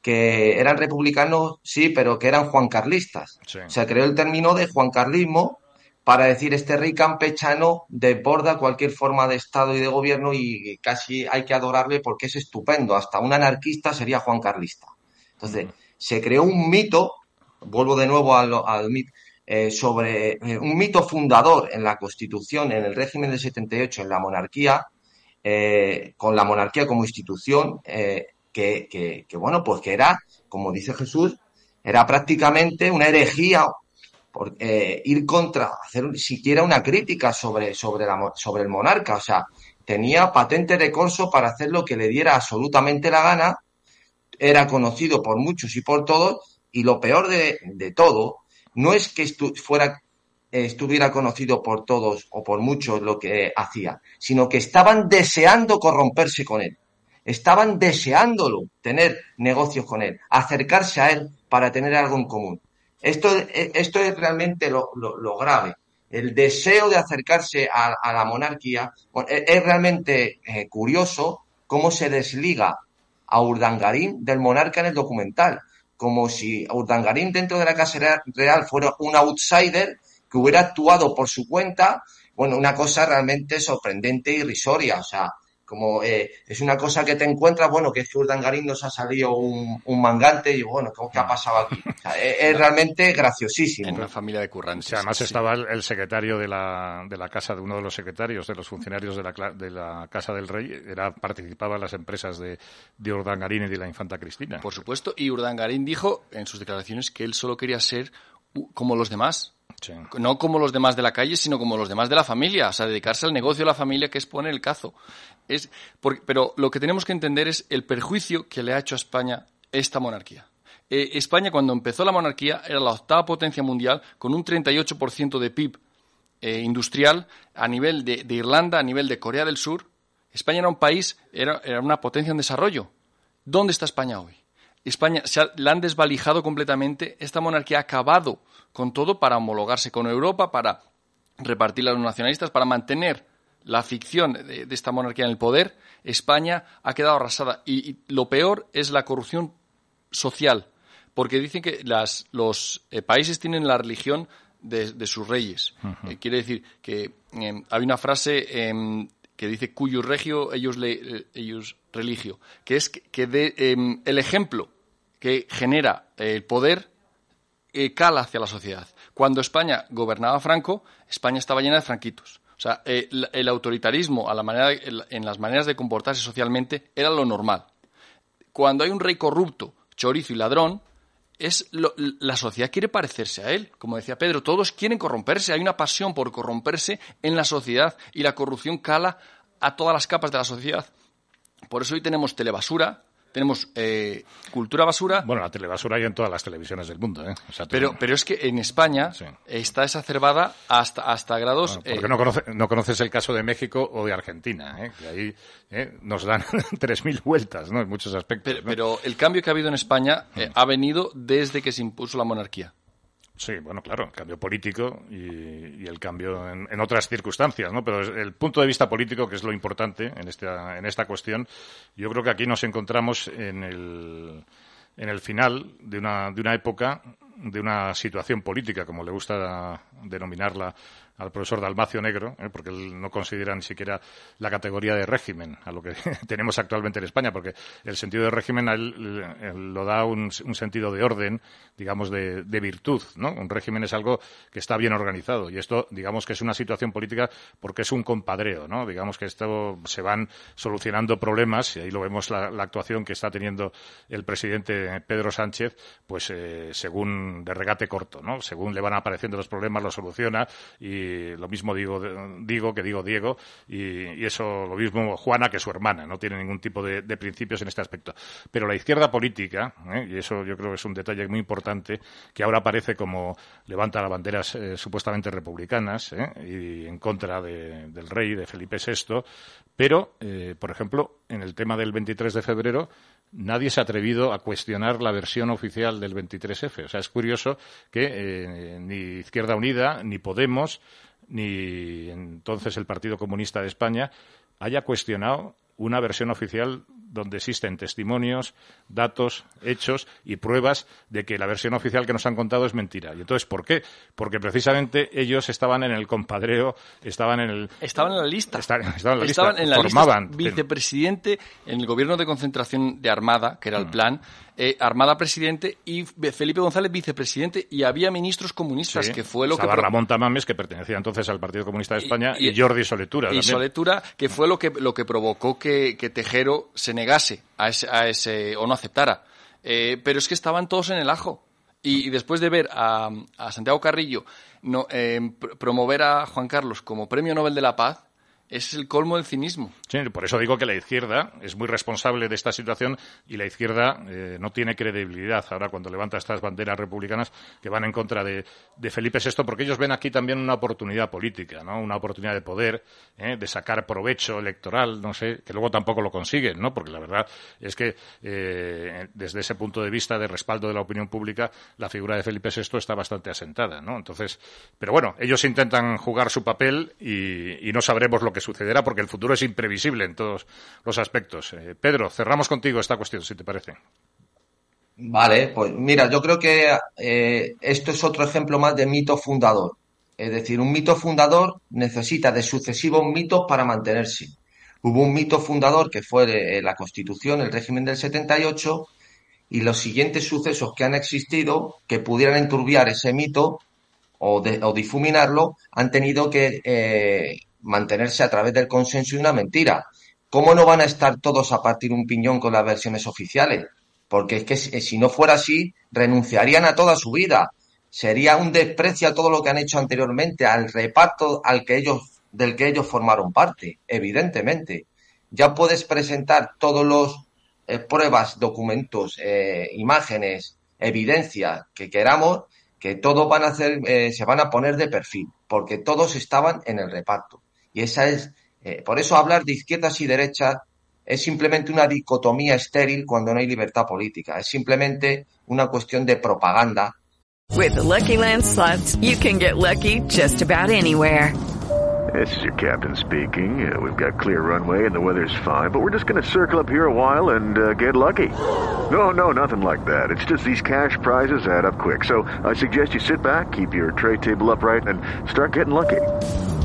que eran republicanos, sí, pero que eran juancarlistas. Se creó el término de juancarlismo para decir este rey campechano desborda cualquier forma de Estado y de gobierno y casi hay que adorarle porque es estupendo. Hasta un anarquista sería juancarlista. Entonces, se creó un mito, vuelvo de nuevo al, al mito, eh, sobre eh, un mito fundador en la Constitución, en el régimen del 78, en la monarquía, eh, con la monarquía como institución, eh, que, bueno, pues que era, como dice Jesús, era prácticamente una herejía por, eh, ir contra, hacer siquiera una crítica sobre, sobre, la, sobre el monarca. O sea, tenía patente de corso para hacer lo que le diera absolutamente la gana, era conocido por muchos y por todos, y lo peor de, de todo no es que fuera estuviera conocido por todos o por muchos lo que hacía, sino que estaban deseando corromperse con él. Estaban deseándolo, tener negocios con él, acercarse a él para tener algo en común. Esto, esto es realmente lo, grave. El deseo de acercarse a, la monarquía e, es, realmente eh, curioso cómo se desliga a Urdangarín del monarca en el documental, como si Urdangarín dentro de la Casa Real fuera un outsider que hubiera actuado por su cuenta, bueno, una cosa realmente sorprendente y irrisoria, o sea, como eh, es una cosa que te encuentras, bueno, que es que Urdangarín nos ha salido un, un mangante y bueno, ¿qué ha pasado aquí? es, realmente graciosísimo. En una familia de currantes. además estaba el, secretario de la, de la casa, de uno de los secretarios, de los funcionarios de la, de la Casa del Rey, era participaba en las empresas de, de Urdangarín y de la infanta Cristina. Por supuesto, y Urdangarín dijo en sus declaraciones que él solo quería ser como los demás. No como los demás de la calle, sino como los demás de la familia. O sea, dedicarse al negocio de la familia que es poner el cazo. Es, pero lo que tenemos que entender es el perjuicio que le ha hecho a España esta monarquía. Eh, España, cuando empezó la monarquía, era la octava potencia mundial con un 38% de PIB eh, industrial a nivel de, Irlanda, a nivel de Corea del Sur. España era un país, era, era una potencia en desarrollo. ¿Dónde está España hoy? España se la han desvalijado completamente. Esta monarquía ha acabado con todo para homologarse con Europa, para repartir a los nacionalistas, para mantener la ficción de, esta monarquía en el poder. España ha quedado arrasada. Y, lo peor es la corrupción social, porque dicen que los eh, países tienen la religión de, sus reyes. Eh, quiere decir que em, hay una frase em, que dice cuyo regio ellos, le, ellos religio, que es que, em, el ejemplo que genera el poder eh, cala hacia la sociedad. Cuando España gobernaba Franco, España estaba llena de franquitos. O sea, eh, el, autoritarismo a la manera, en las maneras de comportarse socialmente era lo normal. Cuando hay un rey corrupto, chorizo y ladrón, es la sociedad quiere parecerse a él. Como decía Pedro, todos quieren corromperse. Hay una pasión por corromperse en la sociedad y la corrupción cala a todas las capas de la sociedad. Por eso hoy tenemos telebasura, tenemos eh, cultura basura. Bueno, la telebasura hay en todas las televisiones del mundo. ¿eh? pero, pero es que en España está exacerbada hasta, hasta grados. porque eh, no, no, conoces el caso de México o de Argentina, ¿eh? que ahí nos dan 3.000 vueltas ¿no? en muchos aspectos. Pero, el cambio que ha habido en España mm. ha venido desde que se impuso la monarquía. Sí, bueno, claro, el cambio político y, el cambio en, otras circunstancias, ¿no? Pero el punto de vista político, que es lo importante en esta, en esta cuestión, yo creo que aquí nos encontramos en el, en el final de una, de una época, de una situación política, como le gusta denominarla al profesor Dalmacio Negro, ¿eh? porque él no considera ni siquiera la categoría de régimen a lo que tenemos actualmente en España, porque el sentido de régimen a él, lo da un, sentido de orden, digamos, de, virtud, ¿no? Un régimen es algo que está bien organizado y esto, digamos, que es una situación política porque es un compadreo, ¿no? Digamos que esto se van solucionando problemas y ahí lo vemos la, actuación que está teniendo el presidente Pedro Sánchez, pues eh, según de regate corto, ¿no? Según le van apareciendo los problemas, lo soluciona y lo mismo digo, digo que digo Diego, y, eso lo mismo Juana que su hermana, no tiene ningún tipo de, principios en este aspecto. Pero la izquierda política, ¿eh? y eso yo creo que es un detalle muy importante, que ahora aparece como levanta las banderas eh, supuestamente republicanas ¿eh? y en contra del rey, de Felipe VI, pero, por ejemplo, en el tema del 23 de febrero, nadie se ha atrevido a cuestionar la versión oficial del 23F. O sea, es curioso que eh, ni Izquierda Unida, ni Podemos, ni entonces el Partido Comunista de España haya cuestionado una versión oficial donde existen testimonios, datos, hechos y pruebas de que la versión oficial que nos han contado es mentira. Y entonces, ¿por qué? Porque precisamente ellos estaban en el compadreo, estaban en el... Estaban en la lista. estaban en la lista. formaban. vicepresidente en el gobierno de concentración de Armada, que era el mm. plan, eh, Armada presidente y Felipe González vicepresidente y había ministros comunistas, que fue lo que... Ramón Tamames, que pertenecía entonces al Partido Comunista de España, y, Jordi Soletura. Y Soletura, que fue lo que, lo que provocó que, Tejero se negase a ese, a ese o no aceptara. Eh, pero es que estaban todos en el ajo. Y, después de ver a, Santiago Carrillo no, eh, promover a Juan Carlos como Premio Nobel de la Paz, es el colmo del cinismo. Sí, por eso digo que la izquierda es muy responsable de esta situación y la izquierda eh, no tiene credibilidad ahora cuando levanta estas banderas republicanas que van en contra de, Felipe VI, porque ellos ven aquí también una oportunidad política, ¿no? Una oportunidad de poder, ¿eh? de sacar provecho electoral, no sé, que luego tampoco lo consiguen, ¿no? Porque la verdad es que eh, desde ese punto de vista de respaldo de la opinión pública, la figura de Felipe VI está bastante asentada, ¿no? Entonces, pero bueno, ellos intentan jugar su papel y, y no sabremos lo que sucederá porque el futuro es imprevisible en todos los aspectos. Eh, Pedro, cerramos contigo esta cuestión, si te parece. Vale, pues mira, yo creo que eh, esto es otro ejemplo más de mito fundador. Es decir, un mito fundador necesita de sucesivos mitos para mantenerse. hubo un mito fundador que fue la Constitución, el régimen del 78, y los siguientes sucesos que han existido que pudieran enturbiar ese mito o, difuminarlo han tenido que eh, mantenerse a través del consenso y una mentira. ¿Cómo no van a estar todos a partir un piñón con las versiones oficiales? Porque es que si no fuera así, renunciarían a toda su vida. Sería un desprecio a todo lo que han hecho anteriormente, al reparto al que ellos, del que ellos formaron parte, evidentemente. Ya puedes presentar todos los eh, pruebas, documentos, eh, imágenes, evidencia que queramos, que todos van a hacer, eh, se van a poner de perfil, porque todos estaban en el reparto. Y esa es, por eso hablar de izquierdas y derechas es simplemente una dicotomía estéril cuando no hay libertad política. Es simplemente una cuestión de propaganda. With Lucky Land you can get lucky just about anywhere. This is your captain speaking. Uh, we've got clear runway and the weather's fine, but we're just going to circle up here a while and uh, get lucky. No, no, nothing like that. It's just these cash prizes add up quick. So I suggest you sit back, keep your tray table upright, and start getting lucky.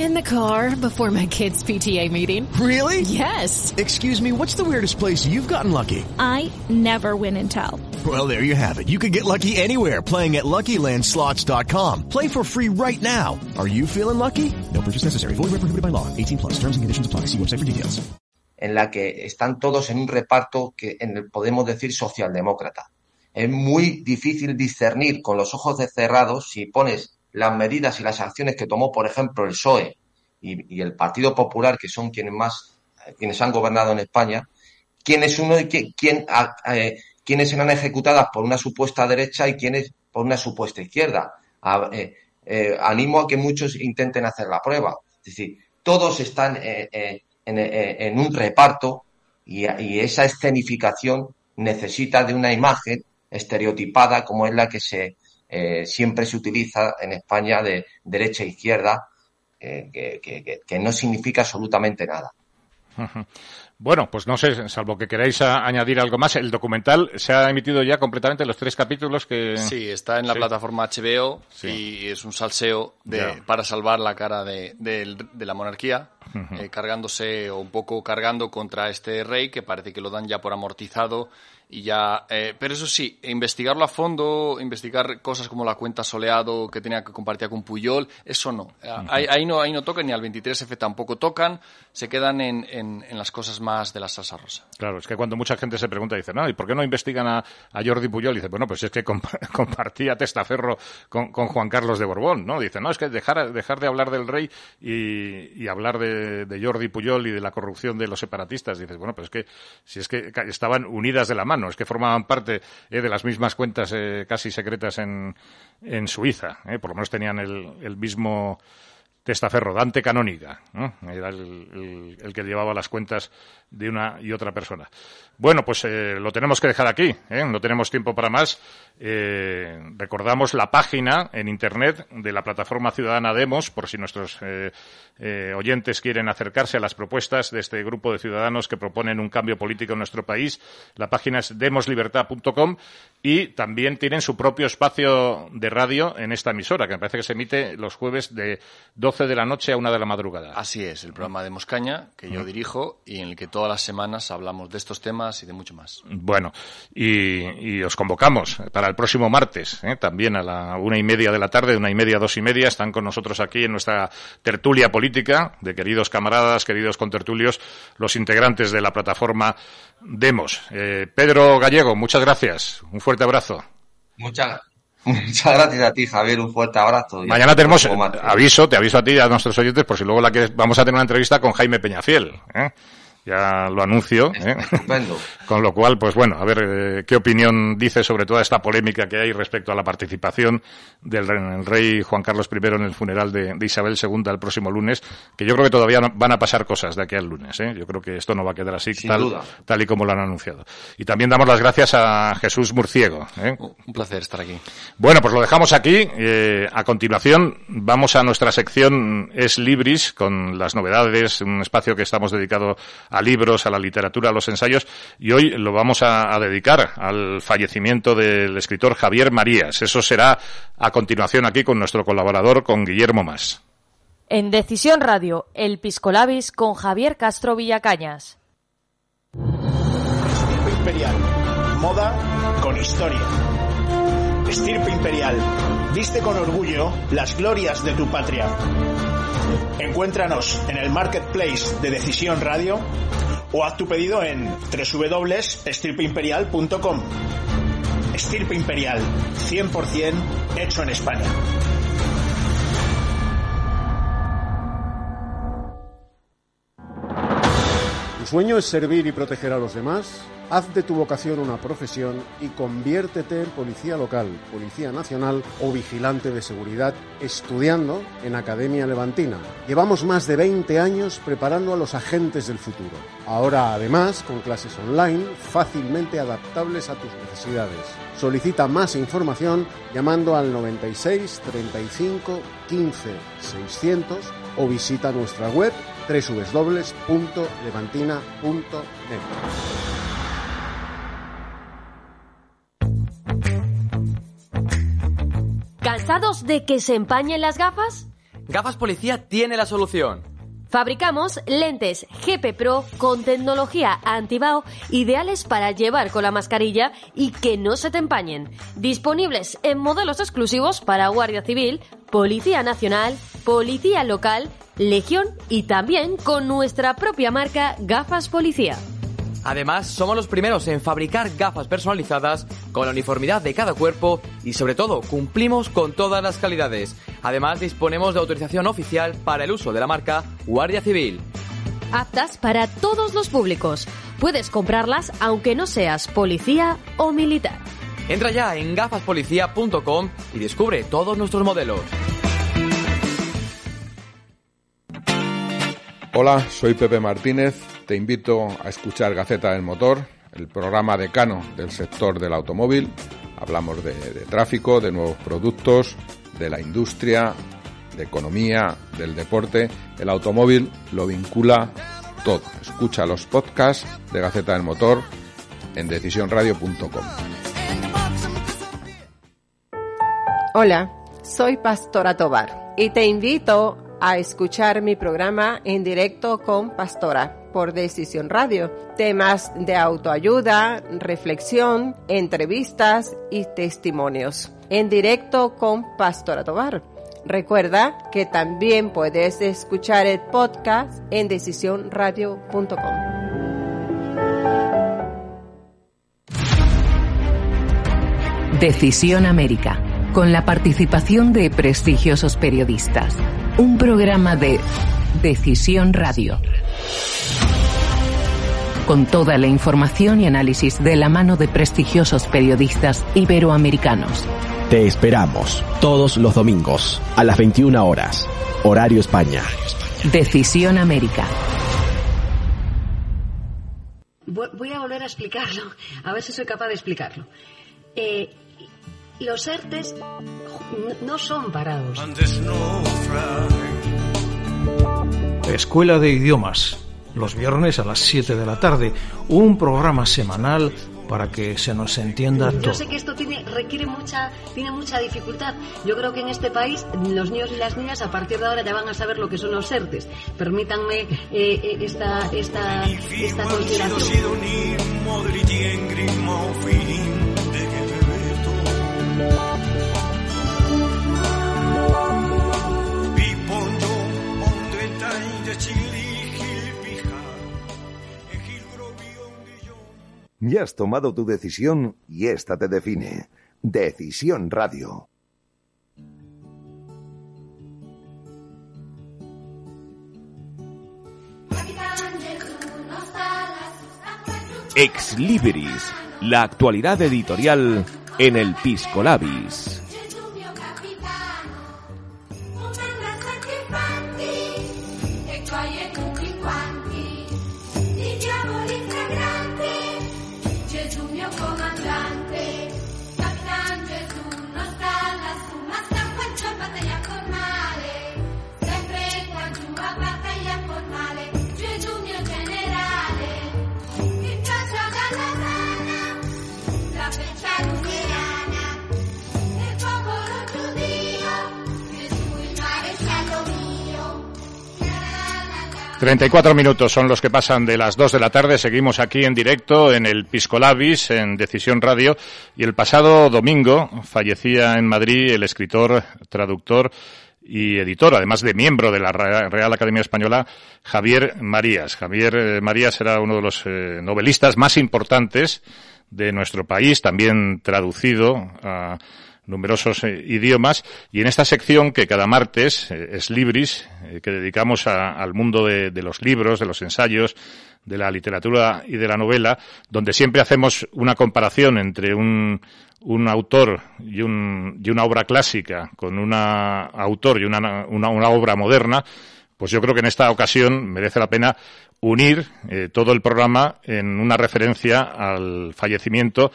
In the car before my kids' PTA meeting. Really? Yes. Excuse me, what's the weirdest place you've gotten lucky? I never win and tell. Well, there you have it. You can get lucky anywhere playing at LuckyLandSlots.com. Play for free right now. Are you feeling lucky? No purchase necessary. Void where prohibited by law. 18 plus. Terms and conditions apply. See website for details. En la que están todos en un reparto que en el, podemos decir socialdemócrata. Es muy difícil discernir con los ojos cerrados si pones las medidas y las acciones que tomó, por ejemplo, el PSOE y, el Partido Popular, que son quienes más, quienes han gobernado en España, quién es uno y quién, quién eh, quiénes serán ejecutadas por una supuesta derecha y quiénes por una supuesta izquierda. Eh, eh, animo a que muchos intenten hacer la prueba. Es decir, todos están eh, en, un reparto y, esa escenificación necesita de una imagen estereotipada como es la que se siempre se utiliza en España de derecha e izquierda, que no significa absolutamente nada. Bueno, pues no sé, salvo que queráis añadir algo más. El documental se ha emitido ya completamente los tres capítulos que. Sí, está en la plataforma HBO y es un salseo de, para salvar la cara de, la monarquía, eh, cargándose o un poco cargando contra este rey que parece que lo dan ya por amortizado y ya, eh, pero eso sí, investigarlo a fondo, investigar cosas como la cuenta soleado que tenía que compartir con Puyol, eso no. ahí, no, ahí no tocan, ni al 23F tampoco tocan, se quedan en, en, las cosas más de la salsa rosa. Claro, es que cuando mucha gente se pregunta, dice, no, ¿y por qué no investigan a, a Jordi Puyol? Dice, bueno, pues es que compartía testaferro con, con, Juan Carlos de Borbón, ¿no? Dice, no, es que dejar, dejar de hablar del rey y, y hablar de, de, Jordi Puyol y de la corrupción de los separatistas. Dices, bueno, pues es que si es que estaban unidas de la mano es que formaban parte eh, de las mismas cuentas eh, casi secretas en, en Suiza. Eh, por lo menos tenían el, el mismo testaferro, Dante Canónica. Era el, que llevaba las cuentas de una y otra persona. Bueno, pues eh, lo tenemos que dejar aquí, ¿eh? no tenemos tiempo para más. Eh, recordamos la página en Internet de la plataforma ciudadana Demos, por si nuestros oyentes quieren acercarse a las propuestas de este grupo de ciudadanos que proponen un cambio político en nuestro país. La página es demoslibertad.com y también tienen su propio espacio de radio en esta emisora, que me parece que se emite los jueves de 12 de la noche a una de la madrugada. Así es, el programa de Moscaña, que yo dirijo y en el que todas las semanas hablamos de estos temas y de mucho más. Bueno, y, os convocamos para el próximo martes, ¿eh? también a la una y media de la tarde, una y media, dos y media, están con nosotros aquí en nuestra tertulia política de queridos camaradas, queridos contertulios, los integrantes de la plataforma Demos. Eh, Pedro Gallego, muchas gracias. Un fuerte abrazo. Muchas Muchas gracias a ti, Javier. Un fuerte abrazo. Mañana tenemos, aviso, te aviso a ti y a nuestros oyentes, por si luego la que vamos a tener una entrevista con Jaime Peñafiel. ¿eh? Ya lo anuncio. ¿eh? Con lo cual, pues bueno, a ver eh, qué opinión dice sobre toda esta polémica que hay respecto a la participación del rey Juan Carlos I en el funeral de, Isabel II el próximo lunes, que yo creo que todavía van a pasar cosas de aquí al lunes. ¿eh? Yo creo que esto no va a quedar así tal, tal, y como lo han anunciado. Y también damos las gracias a Jesús Murciego. ¿eh? Un placer estar aquí. Bueno, pues lo dejamos aquí. a continuación vamos a nuestra sección Es Libris con las novedades, un espacio que estamos dedicado a libros, a la literatura, a los ensayos, y hoy lo vamos a, dedicar al fallecimiento del escritor Javier Marías. Eso será a continuación aquí con nuestro colaborador, con Guillermo Más. En Decisión Radio, El Piscolabis con Javier Castro Villacañas. Estirpe Imperial. Moda con historia. Estirpe Imperial. Viste con orgullo las glorias de tu patria. Encuéntranos en el marketplace de Decisión Radio o haz tu pedido en www.estirpeimperial.com. Estirpe Imperial, 100% hecho en España. ¿Tu sueño es servir y proteger a los demás? Haz de tu vocación una profesión y conviértete en policía local, policía nacional o vigilante de seguridad estudiando en Academia Levantina. Llevamos más de 20 años preparando a los agentes del futuro. Ahora además con clases online fácilmente adaptables a tus necesidades. Solicita más información llamando al 96 35 15 600 o visita nuestra web www.levantina.net. ¿Cansados de que se empañen las gafas? Gafas Policía tiene la solución. Fabricamos lentes GP Pro con tecnología antibao ideales para llevar con la mascarilla y que no se te empañen. Disponibles en modelos exclusivos para Guardia Civil, Policía Nacional, Policía Local, Legión y también con nuestra propia marca Gafas Policía. Además, somos los primeros en fabricar gafas personalizadas con la uniformidad de cada cuerpo y sobre todo cumplimos con todas las calidades. Además, disponemos de autorización oficial para el uso de la marca Guardia Civil. Aptas para todos los públicos. Puedes comprarlas aunque no seas policía o militar. Entra ya en gafaspolicía.com y descubre todos nuestros modelos. Hola, soy Pepe Martínez. Te invito a escuchar Gaceta del Motor, el programa decano del sector del automóvil. Hablamos de, tráfico, de nuevos productos, de la industria, de economía, del deporte. El automóvil lo vincula todo. Escucha los podcasts de Gaceta del Motor en decisionradio.com. Hola, soy Pastora Tobar y te invito a escuchar mi programa en directo con Pastora por Decisión Radio. Temas de autoayuda, reflexión, entrevistas y testimonios. En directo con Pastora Tobar. Recuerda que también puedes escuchar el podcast en decisionradio.com. Decisión América, con la participación de prestigiosos periodistas un programa de Decisión Radio. Con toda la información y análisis de la mano de prestigiosos periodistas iberoamericanos. Te esperamos todos los domingos a las 21 horas, horario España. Decisión América. Voy a volver a explicarlo, a ver si soy capaz de explicarlo. Eh, los ERTES no son parados. Escuela de Idiomas, los viernes a las 7 de la tarde, un programa semanal para que se nos entienda todo. Yo sé que esto tiene, requiere mucha, tiene mucha dificultad. Yo creo que en este país los niños y las niñas a partir de ahora ya van a saber lo que son los ERTES. Permítanme eh, eh, esta, esta, esta consideración. Ya has tomado tu decisión y esta te define. Decisión Radio. Ex Libris, la actualidad editorial en el Pisco Labis. 34 minutos son los que pasan de las 2 de la tarde. Seguimos aquí en directo en el Piscolabis, en Decisión Radio. Y el pasado domingo fallecía en Madrid el escritor, traductor y editor, además de miembro de la Re- Real Academia Española, Javier Marías. Javier eh, Marías era uno de los eh, novelistas más importantes de nuestro país, también traducido a numerosos eh, idiomas. Y en esta sección que cada martes eh, es Libris, eh, que dedicamos a- al mundo de, los libros, de los ensayos, de la literatura y de la novela, donde siempre hacemos una comparación entre un, un autor y, un, y una obra clásica con un autor y una, una, una obra moderna, pues yo creo que en esta ocasión merece la pena unir todo el programa en una referencia al fallecimiento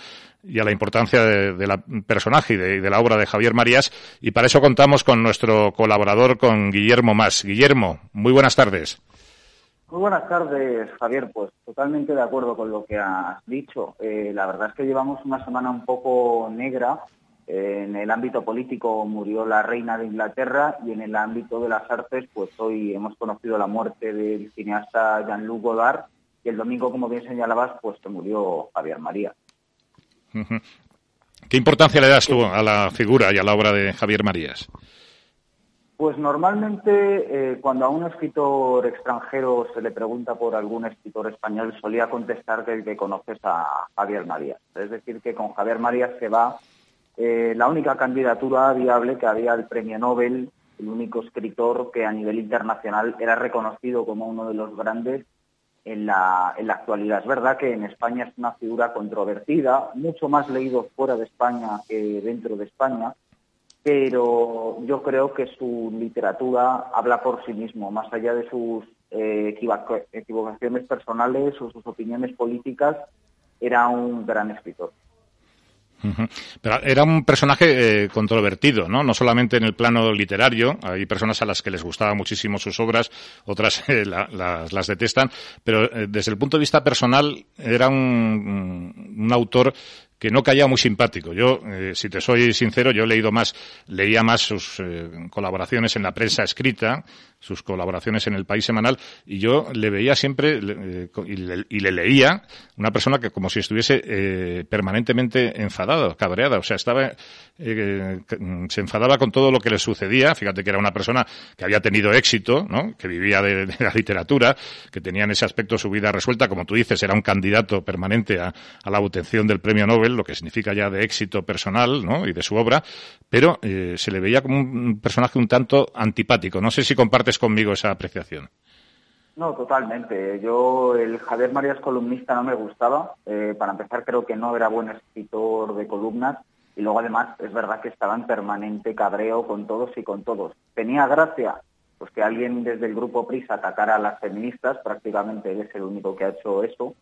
y a la importancia de, de la personaje y de, la obra de Javier Marías. Y para eso contamos con nuestro colaborador, con Guillermo Más. Guillermo, muy buenas tardes. Muy buenas tardes, Javier. Pues totalmente de acuerdo con lo que has dicho. Eh, la verdad es que llevamos una semana un poco negra. Eh, en el ámbito político murió la reina de Inglaterra y en el ámbito de las artes, pues hoy hemos conocido la muerte del cineasta Jean-Luc Godard y el domingo, como bien señalabas, pues se murió Javier ¿Qué importancia le das tú a la figura y a la obra de Javier Marías? Pues normalmente eh, cuando a un escritor extranjero se le pregunta por algún escritor español solía contestar que, que conoces a Javier Marías. Es decir, que con Javier Marías se va eh, la única candidatura viable que había al premio Nobel, el único escritor que a nivel internacional era reconocido como uno de los grandes en la, en la actualidad. Es verdad que en España es una figura controvertida, mucho más leído fuera de España que dentro de España, pero yo creo que su literatura habla por sí mismo, más allá de sus eh, equivoca- equivocaciones personales o sus opiniones políticas, era un gran escritor. Pero era un personaje eh, controvertido, ¿no? No solamente en el plano literario, hay personas a las que les gustaban muchísimo sus obras, otras eh, la- las, detestan, pero eh, desde el punto de vista personal era un, un autor que no caía muy simpático. Yo, eh, si te soy sincero, yo he leído más, leía más sus colaboraciones en la prensa escrita, sus colaboraciones en el País Semanal, y yo le veía siempre eh, y, le, y le leía una persona que como si estuviese eh, permanentemente enfadada, cabreada, o sea, estaba eh, mm, se enfadaba con todo lo que le sucedía. Fíjate que era una persona que había tenido éxito, ¿no? que vivía de, de la literatura, que tenía en ese aspecto su vida resuelta. Como tú dices, era un candidato permanente a, a la obtención del premio Nobel, lo que significa ya de éxito personal ¿no? y de su obra, pero eh, se le veía como un personaje un tanto antipático. No sé si compartes conmigo esa apreciación. No, totalmente. Yo, el Javier Marías columnista no me gustaba. Eh, para empezar, creo que no era buen escritor de columnas. Y luego, además, es verdad que estaba en permanente cabreo con todos y con todos. Tenía gracia pues que alguien desde el grupo Prisa atacara a las feministas. Prácticamente él es el único que ha hecho eso.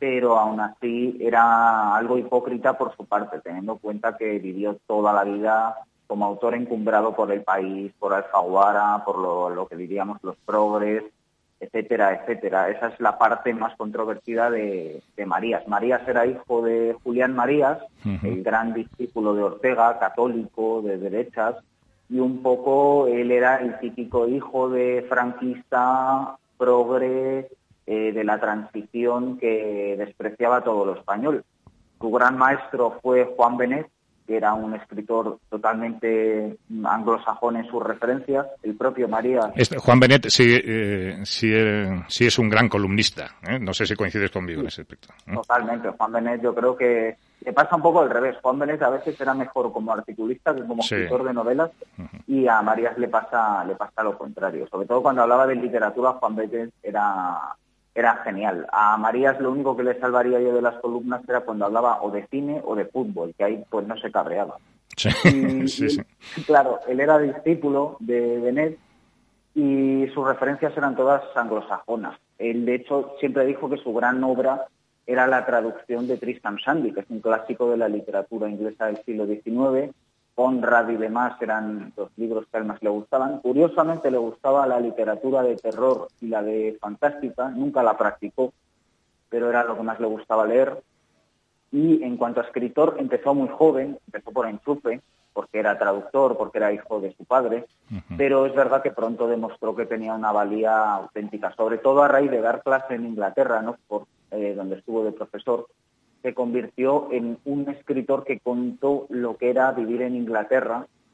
Pero aún así era algo hipócrita por su parte, teniendo en cuenta que vivió toda la vida como autor encumbrado por el país, por Alfaguara, por lo, lo que diríamos los progres, etcétera, etcétera. Esa es la parte más controvertida de, de Marías. Marías era hijo de Julián Marías, el gran discípulo de Ortega, católico, de derechas, y un poco él era el típico hijo de franquista, progre, eh, de la transición que despreciaba todo lo español. Su gran maestro fue Juan Benet, que era un escritor totalmente anglosajón en sus referencias. El propio Marías Este, Juan Benet sí, eh, sí, eh, sí es un gran columnista. ¿eh? No sé si coincides conmigo en ese aspecto. Totalmente. Juan Benet yo creo que le pasa un poco al revés. Juan Benet a veces era mejor como articulista que como escritor de novelas y a Marías le pasa, le pasa lo contrario. Sobre todo cuando hablaba de literatura, Juan Benet era era genial. A Marías lo único que le salvaría yo de las columnas era cuando hablaba o de cine o de fútbol, que ahí pues no se cabreaba. Sí, Y- sí, sí. y, claro, él era discípulo de Benet y sus referencias eran todas anglosajonas. Él, de hecho, siempre dijo que su gran obra era la traducción de Tristan Shandy, que es un clásico de la literatura inglesa del siglo XIX. Conrad y demás eran los libros que a él más le gustaban. Curiosamente le gustaba la literatura de terror y la de fantástica, nunca la practicó, pero era lo que más le gustaba leer. Y en cuanto a escritor, empezó muy joven, empezó por enchufe, porque era traductor, porque era hijo de su padre, pero es verdad que pronto demostró que tenía una valía auténtica, sobre todo a raíz de dar clase en Inglaterra, ¿no? por, eh, donde estuvo de profesor, se convirtió en un escritor que contó lo que era vivir en Inglaterra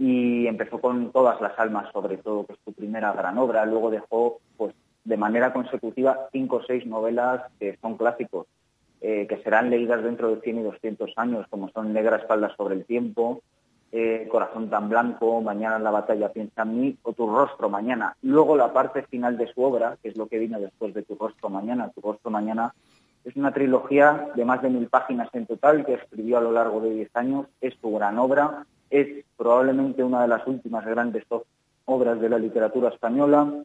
Y empezó con todas las almas, sobre todo, que es su primera gran obra. Luego dejó, pues, de manera consecutiva, cinco o seis novelas que son clásicos, eh, que serán leídas dentro de 100 y 200 años, como son Negra espalda sobre el tiempo, eh, Corazón tan blanco, Mañana en la batalla piensa en mí, o Tu rostro mañana. Luego la parte final de su obra, que es lo que vino después de Tu rostro mañana. Tu rostro mañana es una trilogía de más de mil páginas en total que escribió a lo largo de 10 años. Es su gran obra. Es probablemente una de las últimas grandes obras de la literatura española.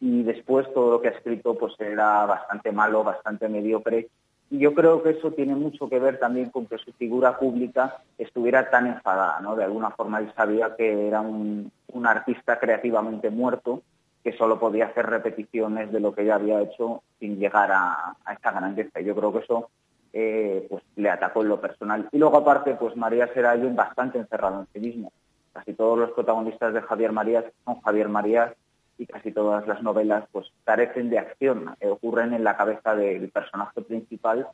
Y después todo lo que ha escrito pues era bastante malo, bastante mediocre. Y yo creo que eso tiene mucho que ver también con que su figura pública estuviera tan enfadada, ¿no? De alguna forma él sabía que era un, un artista creativamente muerto que solo podía hacer repeticiones de lo que ya había hecho sin llegar a, a esa grandeza. Yo creo que eso eh, pues le atacó en lo personal. Y luego aparte, pues Marías era alguien bastante encerrado en sí mismo. Casi todos los protagonistas de Javier Marías son Javier Marías y casi todas las novelas pues carecen de acción, eh, ocurren en la cabeza del personaje principal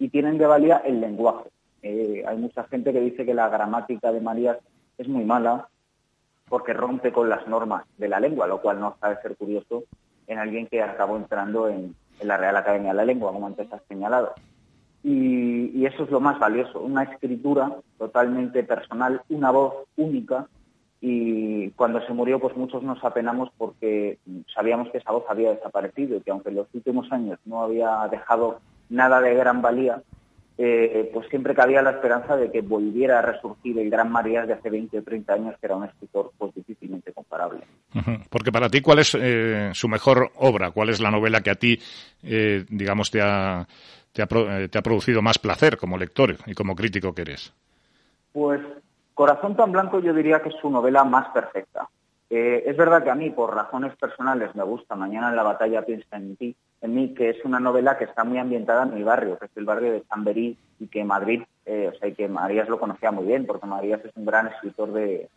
y tienen de valía el lenguaje. Eh, hay mucha gente que dice que la gramática de Marías es muy mala porque rompe con las normas de la lengua, lo cual no sabe ser curioso en alguien que acabó entrando en, en la Real Academia de la Lengua, como antes has señalado. Y, eso es lo más valioso, una escritura totalmente personal, una voz única. Y cuando se murió, pues muchos nos apenamos porque sabíamos que esa voz había desaparecido y que aunque en los últimos años no había dejado nada de gran valía, eh, pues siempre cabía la esperanza de que volviera a resurgir el gran Marías de hace 20 o 30 años, que era un escritor pues difícilmente comparable. Porque para ti, ¿cuál es eh, su mejor obra? ¿Cuál es la novela que a ti, eh, digamos, te ha, te, ha, pro- eh, te ha producido más placer como lector y como crítico que eres? Pues Corazón tan blanco yo diría que es su novela más perfecta. Eh, es verdad que a mí, por razones personales, me gusta Mañana en la batalla piensa en ti, en mí, que es una novela que está muy ambientada en mi barrio, que es el barrio de Chamberí, y que Madrid, eh, o sea, y que Marías lo conocía muy bien, porque Marías es un gran escritor de,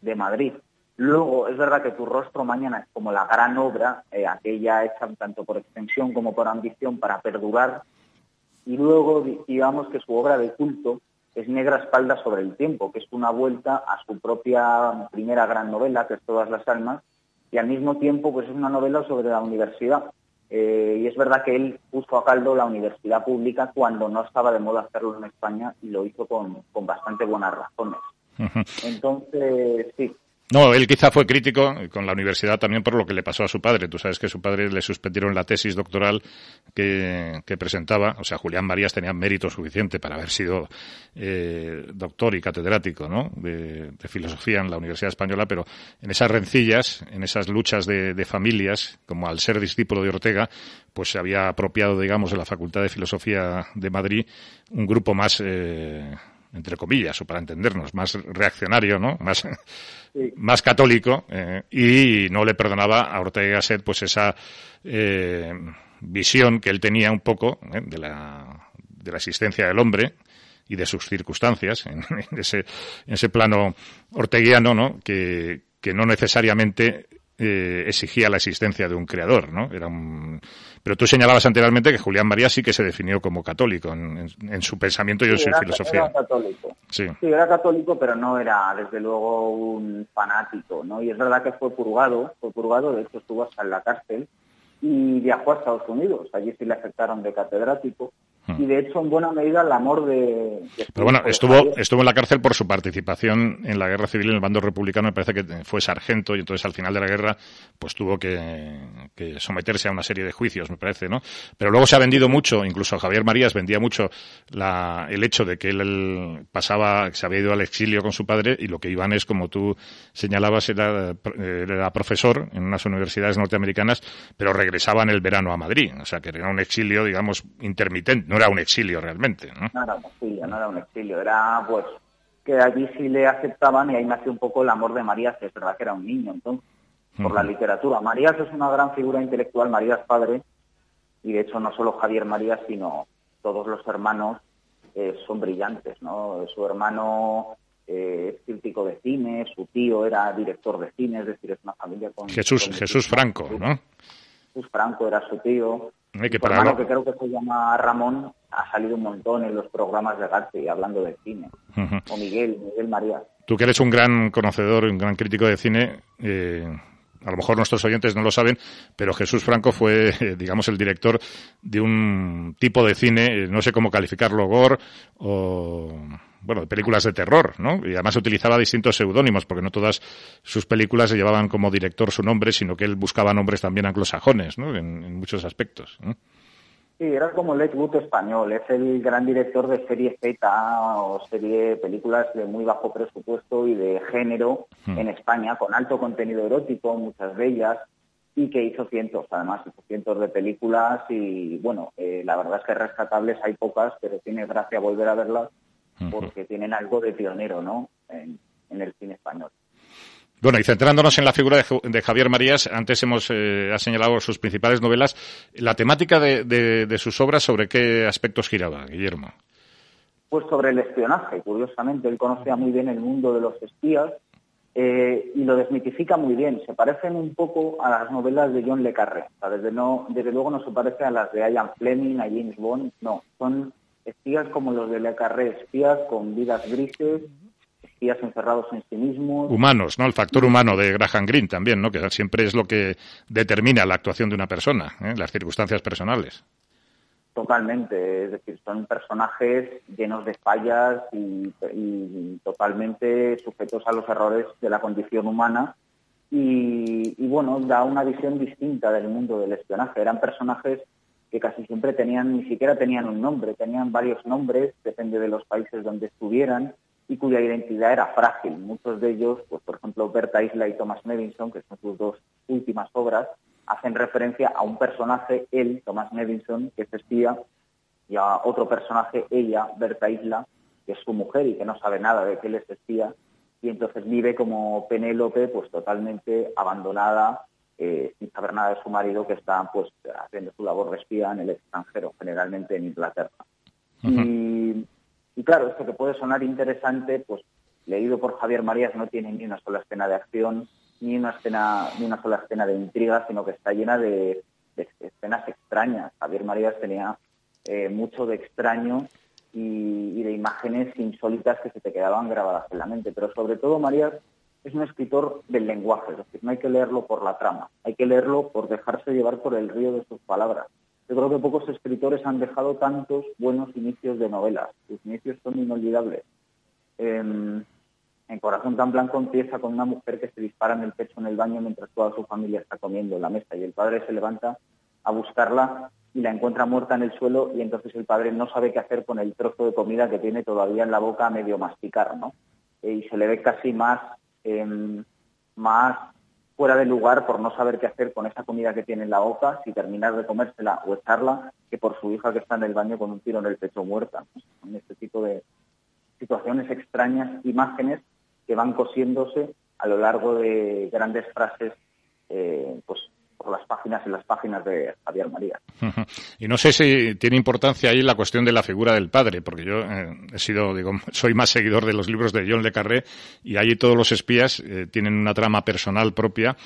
de Madrid. Luego, es verdad que Tu rostro mañana es como la gran obra, aquella hecha tanto por extensión como por ambición para perdurar, y luego di- digamos que su obra de culto es Negra espalda sobre el tiempo, que es una vuelta a su propia primera gran novela, que es Todas las almas, y al mismo tiempo pues es una novela sobre la universidad. Eh, y es verdad que él puso a caldo la universidad pública cuando no estaba de moda hacerlo en España y lo hizo con, con bastante buenas razones. Entonces, sí, No, él quizá fue crítico con la universidad también por lo que le pasó a su padre. Tú sabes que su padre le suspendieron la tesis doctoral que, que presentaba. O sea, Julián Marías tenía mérito suficiente para haber sido eh, doctor y catedrático ¿no? de, de filosofía en la Universidad Española, pero en esas rencillas, en esas luchas de, de familias, como al ser discípulo de Ortega, pues se había apropiado, digamos, de la Facultad de Filosofía de Madrid un grupo más... Eh, entre comillas, o para entendernos, más reaccionario, ¿no? Más, más católico, eh, y no le perdonaba a Ortega y Gasset pues esa eh, visión que él tenía un poco eh, de, la, de la existencia del hombre y de sus circunstancias en, en ese, en ese plano orteguiano, ¿no? Que, que no necesariamente eh, exigía la existencia de un creador, ¿no? Era un, Pero tú señalabas anteriormente que Julián María sí que se definió como católico en, en- en su pensamiento y en su era, filosofía. era católico. Sí. Sí, era católico, pero no era, desde luego, un fanático, ¿no? Y es verdad que fue purgado, fue purgado, de hecho estuvo hasta en la cárcel y viajó a Estados Unidos. Allí sí le aceptaron de catedrático. Y de hecho, en buena medida, el amor de... Hmm. Pero bueno, estuvo, estuvo en la cárcel por su participación en la guerra civil en el bando republicano, me parece que fue sargento y entonces al final de la guerra pues tuvo que, que someterse a una serie de juicios, me parece, ¿no? Pero luego se ha vendido mucho, incluso Javier Marías vendía mucho la, el hecho de que él, él pasaba, que se había ido al exilio con su padre y lo que iban es, como tú señalabas, era, eh, era profesor en unas universidades norteamericanas, pero regresaba en el verano a Madrid, o sea que era un exilio, digamos, intermitente, no era un exilio realmente, ¿no? No era un exilio, no era un exilio, era pues que allí sí le aceptaban y ahí nació un poco el amor de Marías, que es verdad que era un niño entonces, por la literatura. Marías es una gran figura intelectual, Marías padre, y de hecho no solo Javier Marías, sino todos los hermanos eh, son brillantes, ¿no? Su hermano eh, es crítico de cine, su tío era director de cine, es decir, es una familia con... Jesús, con Jesús Franco, ¿no? Jesús Franco era su tío. Eh, que Su para hermano, que creo que se llama Ramón, ha salido un montón en los programas de Gatti hablando de cine. Ujú. O Miguel, Miguel María. Tú que eres un gran conocedor, un gran crítico de cine, eh, a lo mejor nuestros oyentes no lo saben, pero Jesús Franco fue, eh, digamos, el director de un tipo de cine, eh, no sé cómo calificarlo, gore o, bueno, de películas de terror, ¿no? Y además utilizaba distintos seudónimos, porque no todas sus películas llevaban como director su nombre, sino que él buscaba nombres también anglosajones, ¿no? En, en muchos aspectos. ¿no? Sí, era como el Wood español, es el gran director de serie Z o serie películas de muy bajo presupuesto y de género Hmm. en España, con alto contenido erótico, muchas de ellas, y que hizo cientos, además, hizo cientos de películas y, bueno, eh, la verdad es que rescatables hay pocas, pero tiene gracia volver a verlas porque tienen algo de pionero, ¿no?, en, en el cine español. Bueno, y centrándonos en la figura de, Javier Marías, antes hemos eh, ha señalado sus principales novelas. La temática de, de- de sus obras, ¿sobre qué aspectos giraba, Guillermo? Pues sobre el espionaje, curiosamente, él conocía muy bien el mundo de los espías eh, y lo desmitifica muy bien. Se parecen un poco a las novelas de John Le Carré. O sea, desde, no, desde luego no se parece a las de Ian Fleming, a James Bond, no. Son espías como los de Le Carré, espías con vidas grises, espías encerrados en sí mismos. Humanos, ¿no? El factor humano de Graham Greene también, ¿no? Que siempre es lo que determina la actuación de una persona, ¿eh? las circunstancias personales. Totalmente, es decir, son personajes llenos de fallas y, y totalmente sujetos a los errores de la condición humana y, y, bueno, da una visión distinta del mundo del espionaje. Eran personajes que casi siempre tenían, ni siquiera tenían un nombre, tenían varios nombres, depende de los países donde estuvieran y cuya identidad era frágil. Muchos de ellos, pues por ejemplo, Berta Isla y Thomas Nevinson, que son sus dos últimas obras, hacen referencia a un personaje, él, Thomas Nevinson, que es espía, y a otro personaje, ella, Berta Isla, que es su mujer y que no sabe nada de que él es espía, y entonces vive como Penélope, pues totalmente abandonada, eh, sin saber nada de su marido, que está pues haciendo su labor de espía en el extranjero, generalmente en Inglaterra. Y, y claro, esto que puede sonar interesante, pues leído por Javier Marías no tiene ni una sola escena de acción, ni una escena, ni una sola escena de intriga, sino que está llena de, de escenas extrañas. Javier Marías tenía eh, mucho de extraño y, y de imágenes insólitas que se te quedaban grabadas en la mente. Pero sobre todo Marías es un escritor del lenguaje, es decir, no hay que leerlo por la trama, hay que leerlo por dejarse llevar por el río de sus palabras. Yo creo que pocos escritores han dejado tantos buenos inicios de novelas. Sus inicios son inolvidables. Eh, en Corazón tan blanco empieza con una mujer que se dispara en el pecho en el baño mientras toda su familia está comiendo en la mesa y el padre se levanta a buscarla y la encuentra muerta en el suelo y entonces el padre no sabe qué hacer con el trozo de comida que tiene todavía en la boca a medio masticar, ¿no? Eh, y se le ve casi más, eh, más fuera de lugar por no saber qué hacer con esa comida que tiene en la boca, si terminar de comérsela o echarla, que por su hija que está en el baño con un tiro en el pecho muerta. Son este tipo de situaciones extrañas, imágenes que van cosiéndose a lo largo de grandes frases, eh, pues las páginas y las páginas de Javier María. Y no sé si tiene importancia ahí la cuestión de la figura del padre, porque yo eh, he sido, digo, soy más seguidor de los libros de John Le Carré y allí todos los espías eh, tienen una trama personal propia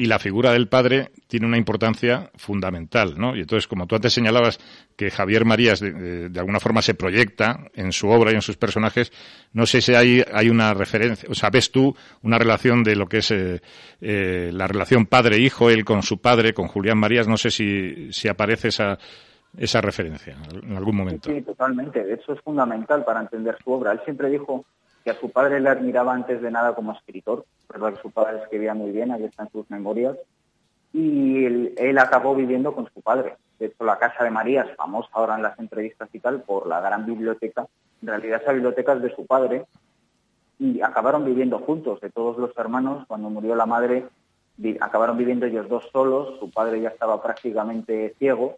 y la figura del padre tiene una importancia fundamental, ¿no? Y entonces, como tú antes señalabas que Javier Marías de, alguna forma se proyecta en su obra y en sus personajes, no sé si hay, hay una referencia, o sea, ves tú una relación de lo que es eh, eh, la relación padre-hijo, él con su padre, con Julián Marías, no sé si, si aparece esa, esa referencia en algún momento. Sí, totalmente. Hecho, es fundamental para entender su obra. Él siempre dijo que a su padre le admiraba antes de nada como escritor. Verdad su padre escribía muy bien, ahí están sus memorias. Y él, acabó viviendo con su padre. De hecho, la Casa de María es famosa ahora en las entrevistas y tal por la gran biblioteca. En realidad esa biblioteca es de su padre y acabaron viviendo juntos. De todos los hermanos, cuando murió la madre, acabaron viviendo ellos dos solos. Su padre ya estaba prácticamente ciego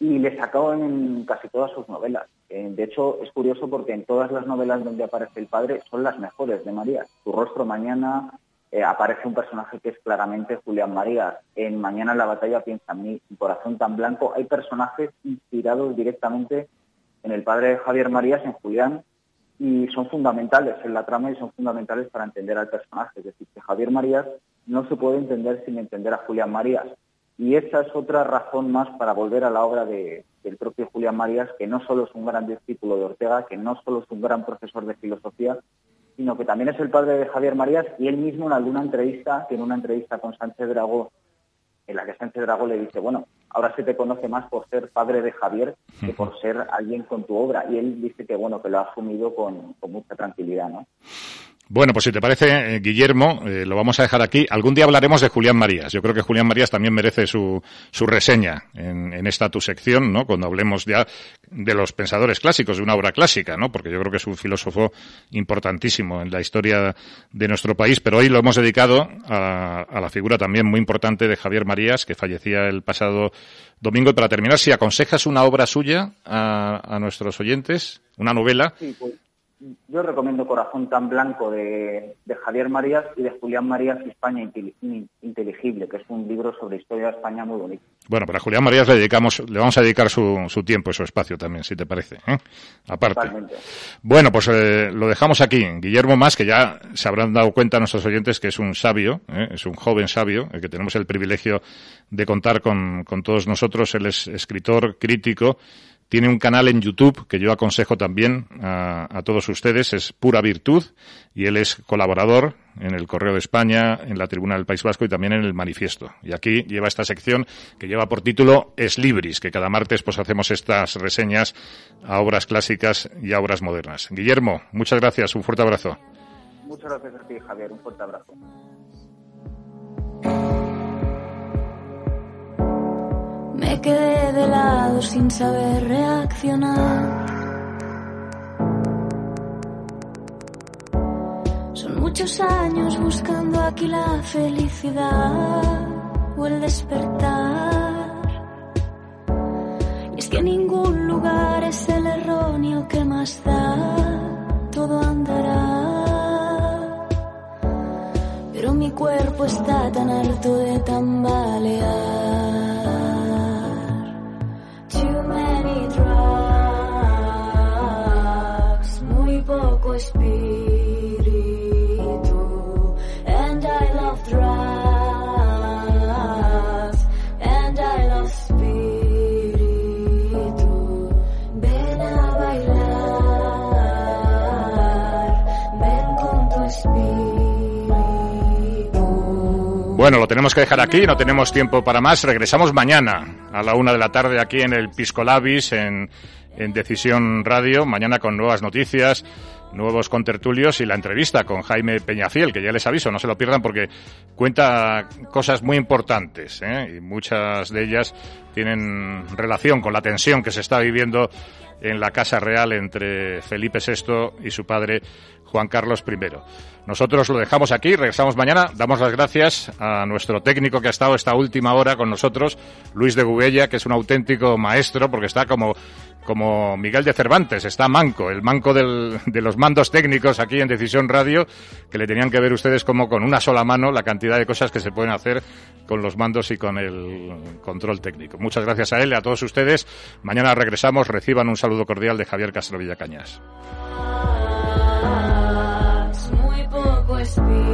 y le sacó en casi todas sus novelas. Eh, de hecho, es curioso porque en todas las novelas donde aparece el padre son las mejores de María. Su rostro mañana eh, aparece un personaje que es claramente Julián María. En Mañana en la batalla piensa en mí, Corazón tan blanco. Hay personajes inspirados directamente en el padre de Javier Marías, en Julián, y son fundamentales en la trama y son fundamentales para entender al personaje. Es decir, que Javier Marías no se puede entender sin entender a Julián Marías. Y esa es otra razón más para volver a la obra de- del propio Julián Marías, que no solo es un gran discípulo de Ortega, que no solo es un gran profesor de filosofía, sino que también es el padre de Javier Marías y él mismo en alguna entrevista, que en una entrevista con Sánchez Dragó, en la que Sánchez Dragó le dice, bueno, ahora se te conoce más por ser padre de Javier que por ser alguien con tu obra. Y él dice que, bueno, que lo ha asumido con, con mucha tranquilidad, ¿no? Bueno, pues si te parece, eh, Guillermo, eh, lo vamos a dejar aquí. Algún día hablaremos de Julián Marías. Yo creo que Julián Marías también merece su, su reseña en, esta tu sección, ¿no? Cuando hablemos ya de los pensadores clásicos, de una obra clásica, ¿no? Porque yo creo que es un filósofo importantísimo en la historia de nuestro país. Pero hoy lo hemos dedicado a, a la figura también muy importante de Javier Marías, que fallecía el pasado domingo. Y para terminar, si aconsejas una obra suya a, a nuestros oyentes, una novela, pues yo recomiendo Corazón tan blanco de, de Javier Marías y de Julián Marías España Intel- In- Inteligible, que es un libro sobre historia de España muy bonito. Bueno, pero a Julián Marías le dedicamos, le vamos a dedicar su, su tiempo y su espacio también, si te parece. ¿eh? Aparte. Totalmente. Bueno, pues eh, lo dejamos aquí. Guillermo Más, que ya se habrán dado cuenta nuestros oyentes que es un sabio, ¿eh? es un joven sabio, el que tenemos el privilegio de contar con, con todos nosotros. Él es escritor, crítico, tiene un canal en YouTube que yo aconsejo también a, todos ustedes, es Pura Virtud, y él es colaborador en el Correo de España, en la Tribuna del País Vasco y también en el Manifiesto. Y aquí lleva esta sección que lleva por título Es Libris, que cada martes pues hacemos estas reseñas a obras clásicas y a obras modernas. Guillermo, muchas gracias, un fuerte abrazo. Muchas gracias a ti, Javier. Un fuerte abrazo. Me quedé de lado sin saber reaccionar. Son muchos años buscando aquí la felicidad o el despertar. Y es que ningún lugar es el erróneo que más da, todo andará. Pero mi cuerpo está tan alto de tambalear. Bueno, lo tenemos que dejar aquí, no tenemos tiempo para más. Regresamos mañana a la una de la tarde aquí en el Pisco Labis, en, en Decisión Radio. Mañana con nuevas noticias, nuevos contertulios y la entrevista con Jaime Peñafiel, que ya les aviso, no se lo pierdan porque cuenta cosas muy importantes ¿eh? y muchas de ellas tienen relación con la tensión que se está viviendo en la Casa Real entre Felipe VI y su padre Juan Carlos I. Nosotros lo dejamos aquí, regresamos mañana. Damos las gracias a nuestro técnico que ha estado esta última hora con nosotros, Luis de Gubella, que es un auténtico maestro porque está como, como Miguel de Cervantes, está manco, el manco del- de los mandos técnicos aquí en Decisión Radio, que le tenían que ver ustedes como con una sola mano la cantidad de cosas que se pueden hacer con los mandos y con el control técnico. Muchas gracias a él y a todos ustedes. Mañana regresamos. Reciban un saludo cordial de Javier Castro Villacañas. Muy